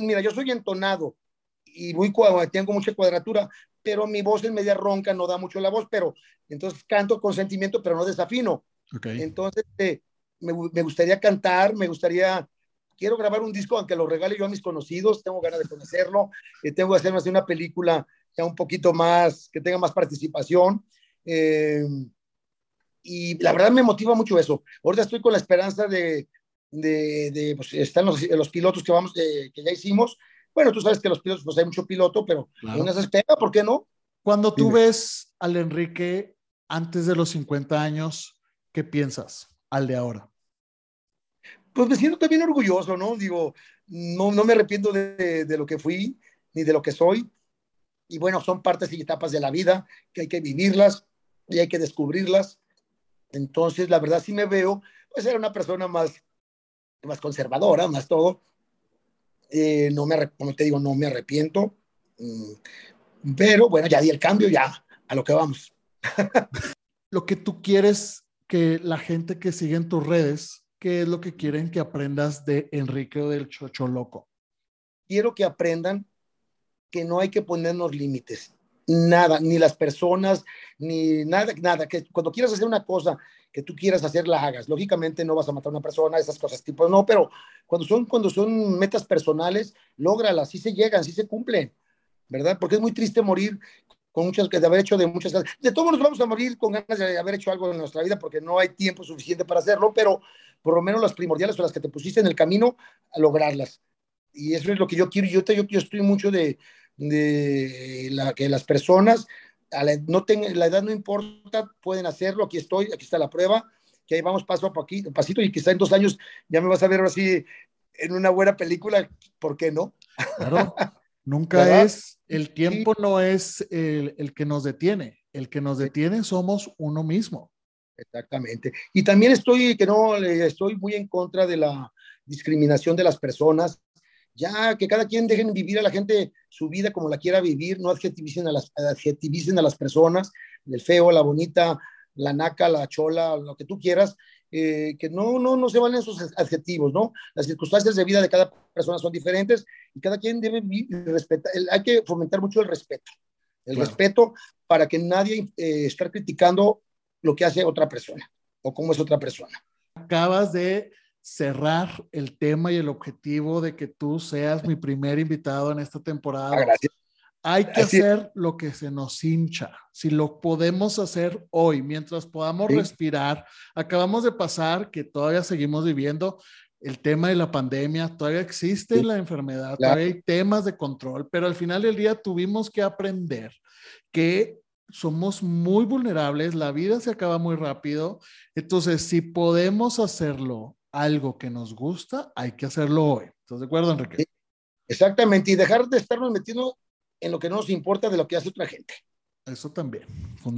Speaker 2: mira, yo soy entonado y muy, tengo mucha cuadratura, pero mi voz es media ronca, no da mucho la voz, pero entonces canto con sentimiento, pero no desafino.
Speaker 1: Okay.
Speaker 2: Entonces, eh, me, me, gustaría cantar, me gustaría quiero grabar un disco, aunque lo regale yo a mis conocidos, tengo ganas de conocerlo, eh, tengo que hacer más una película ya un poquito más, que tenga más participación. Eh, y la verdad me motiva mucho eso. Ahorita estoy con la esperanza de, de, de pues, están los, los, pilotos que, vamos, eh, que ya hicimos. Bueno, tú sabes que los pilotos, pues hay mucho piloto, pero claro. una se espera, ¿por qué no?
Speaker 1: Cuando tú Dime. ves al Enrique antes de los 50 años, ¿qué piensas al de ahora?
Speaker 2: Pues me siento también orgulloso, ¿no? Digo, no, no me arrepiento de, lo que fui ni de lo que soy. Y bueno, son partes y etapas de la vida que hay que vivirlas y hay que descubrirlas. Entonces, la verdad sí me veo, pues era una persona más, más conservadora, más todo. Eh, no me, como te digo, no me arrepiento. Mm, pero bueno, ya di el cambio, ya a lo que vamos.
Speaker 1: lo que tú quieres que la gente que sigue en tus redes ¿qué es lo que quieren que aprendas de Enrique del Chocho Loco?
Speaker 2: Quiero que aprendan que no hay que ponernos límites. Nada, ni las personas, ni nada, nada. Que cuando quieras hacer una cosa que tú quieras hacer, la hagas. Lógicamente no vas a matar a una persona, esas cosas tipo, no, pero cuando son, cuando son metas personales, lógralas, sí se llegan, sí se cumplen, ¿verdad? Porque es muy triste morir con muchas, de haber hecho de muchas cosas. De todos nos vamos a morir con ganas de haber hecho algo en nuestra vida porque no hay tiempo suficiente para hacerlo, pero por lo menos las primordiales o las que te pusiste en el camino a lograrlas. Y eso es lo que yo quiero. Yo, te, yo, yo estoy mucho de, de la, que las personas, a la, no ten, la edad no importa, pueden hacerlo. Aquí estoy, aquí está la prueba, que ahí vamos paso a pasito y quizá en dos años ya me vas a ver así en una buena película, ¿por qué no?
Speaker 1: Claro. Nunca es, el tiempo no es el, el, que nos detiene, el que nos detiene somos uno mismo.
Speaker 2: Exactamente. Y también estoy, que no, estoy muy en contra de la discriminación de las personas, ya que cada quien dejen vivir a la gente su vida como la quiera vivir, no adjetivicen a las, adjetivicen a las personas, el feo, la bonita, la naca, la chola, lo que tú quieras, eh, que no, no, no se valen esos adjetivos, ¿no? Las circunstancias de vida de cada persona son diferentes y cada quien debe respetar, hay que fomentar mucho el respeto, el claro. respeto para que nadie eh, esté criticando lo que hace otra persona o cómo es otra persona.
Speaker 1: Acabas de cerrar el tema y el objetivo de que tú seas mi primer invitado en esta temporada.
Speaker 2: Gracias.
Speaker 1: Hay que Así hacer lo que se nos hincha. Si lo podemos hacer hoy, mientras podamos sí. respirar, acabamos de pasar que todavía seguimos viviendo el tema de la pandemia, todavía existe sí. la enfermedad, claro. todavía hay temas de control, pero al final del día tuvimos que aprender que somos muy vulnerables, la vida se acaba muy rápido, entonces si podemos hacerlo algo que nos gusta, hay que hacerlo hoy. ¿Estás de acuerdo, Enrique? Sí,
Speaker 2: exactamente, y dejar de estarnos metiendo en lo que no nos importa de lo que hace otra gente.
Speaker 1: Eso también.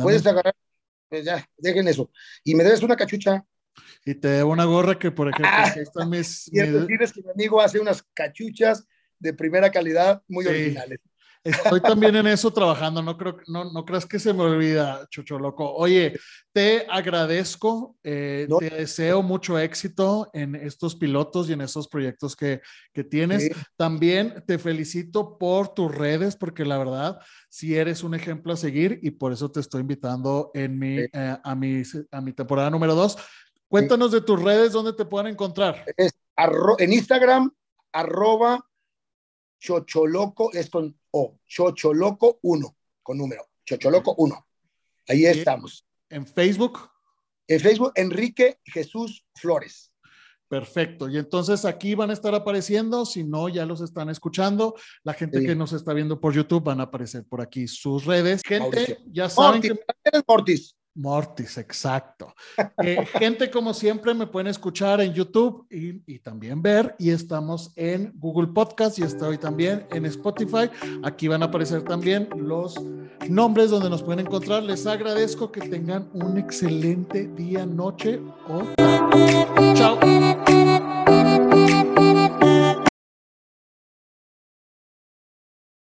Speaker 2: Puedes agarrar, pues ya, dejen eso. Y me debes una cachucha.
Speaker 1: Y te debo una gorra que, por ejemplo, ah, están mis...
Speaker 2: Quiero decirles que mi amigo hace unas cachuchas de primera calidad muy sí. originales.
Speaker 1: Estoy también en eso trabajando, no, creo, no, no creas que se me olvida, Chucho Loco. Oye, te agradezco, eh, no. te deseo mucho éxito en estos pilotos y en estos proyectos que, que tienes. Sí. También te felicito por tus redes, porque la verdad, si sí eres un ejemplo a seguir y por eso te estoy invitando en mi, sí. eh, a, mi, a mi temporada número dos. Cuéntanos de tus redes, ¿dónde te pueden encontrar?
Speaker 2: Es en Instagram, arroba Chocholoco, es con O, Chocholoco 1, con número, Chocholoco 1. Ahí estamos.
Speaker 1: ¿En Facebook?
Speaker 2: En Facebook, Enrique Jesús Flores.
Speaker 1: Perfecto. Y entonces aquí van a estar apareciendo, si no, ya los están escuchando. La gente sí. que nos está viendo por YouTube van a aparecer por aquí sus redes. Gente, Mauricio. ya saben
Speaker 2: Mortis, que... Mortis.
Speaker 1: Mortis, exacto. Eh, gente, como siempre, me pueden escuchar en YouTube y, también ver. Y estamos en Google Podcast y estoy también en Spotify. Aquí van a aparecer también los nombres donde nos pueden encontrar. Les agradezco que tengan un excelente día, noche o. Chao.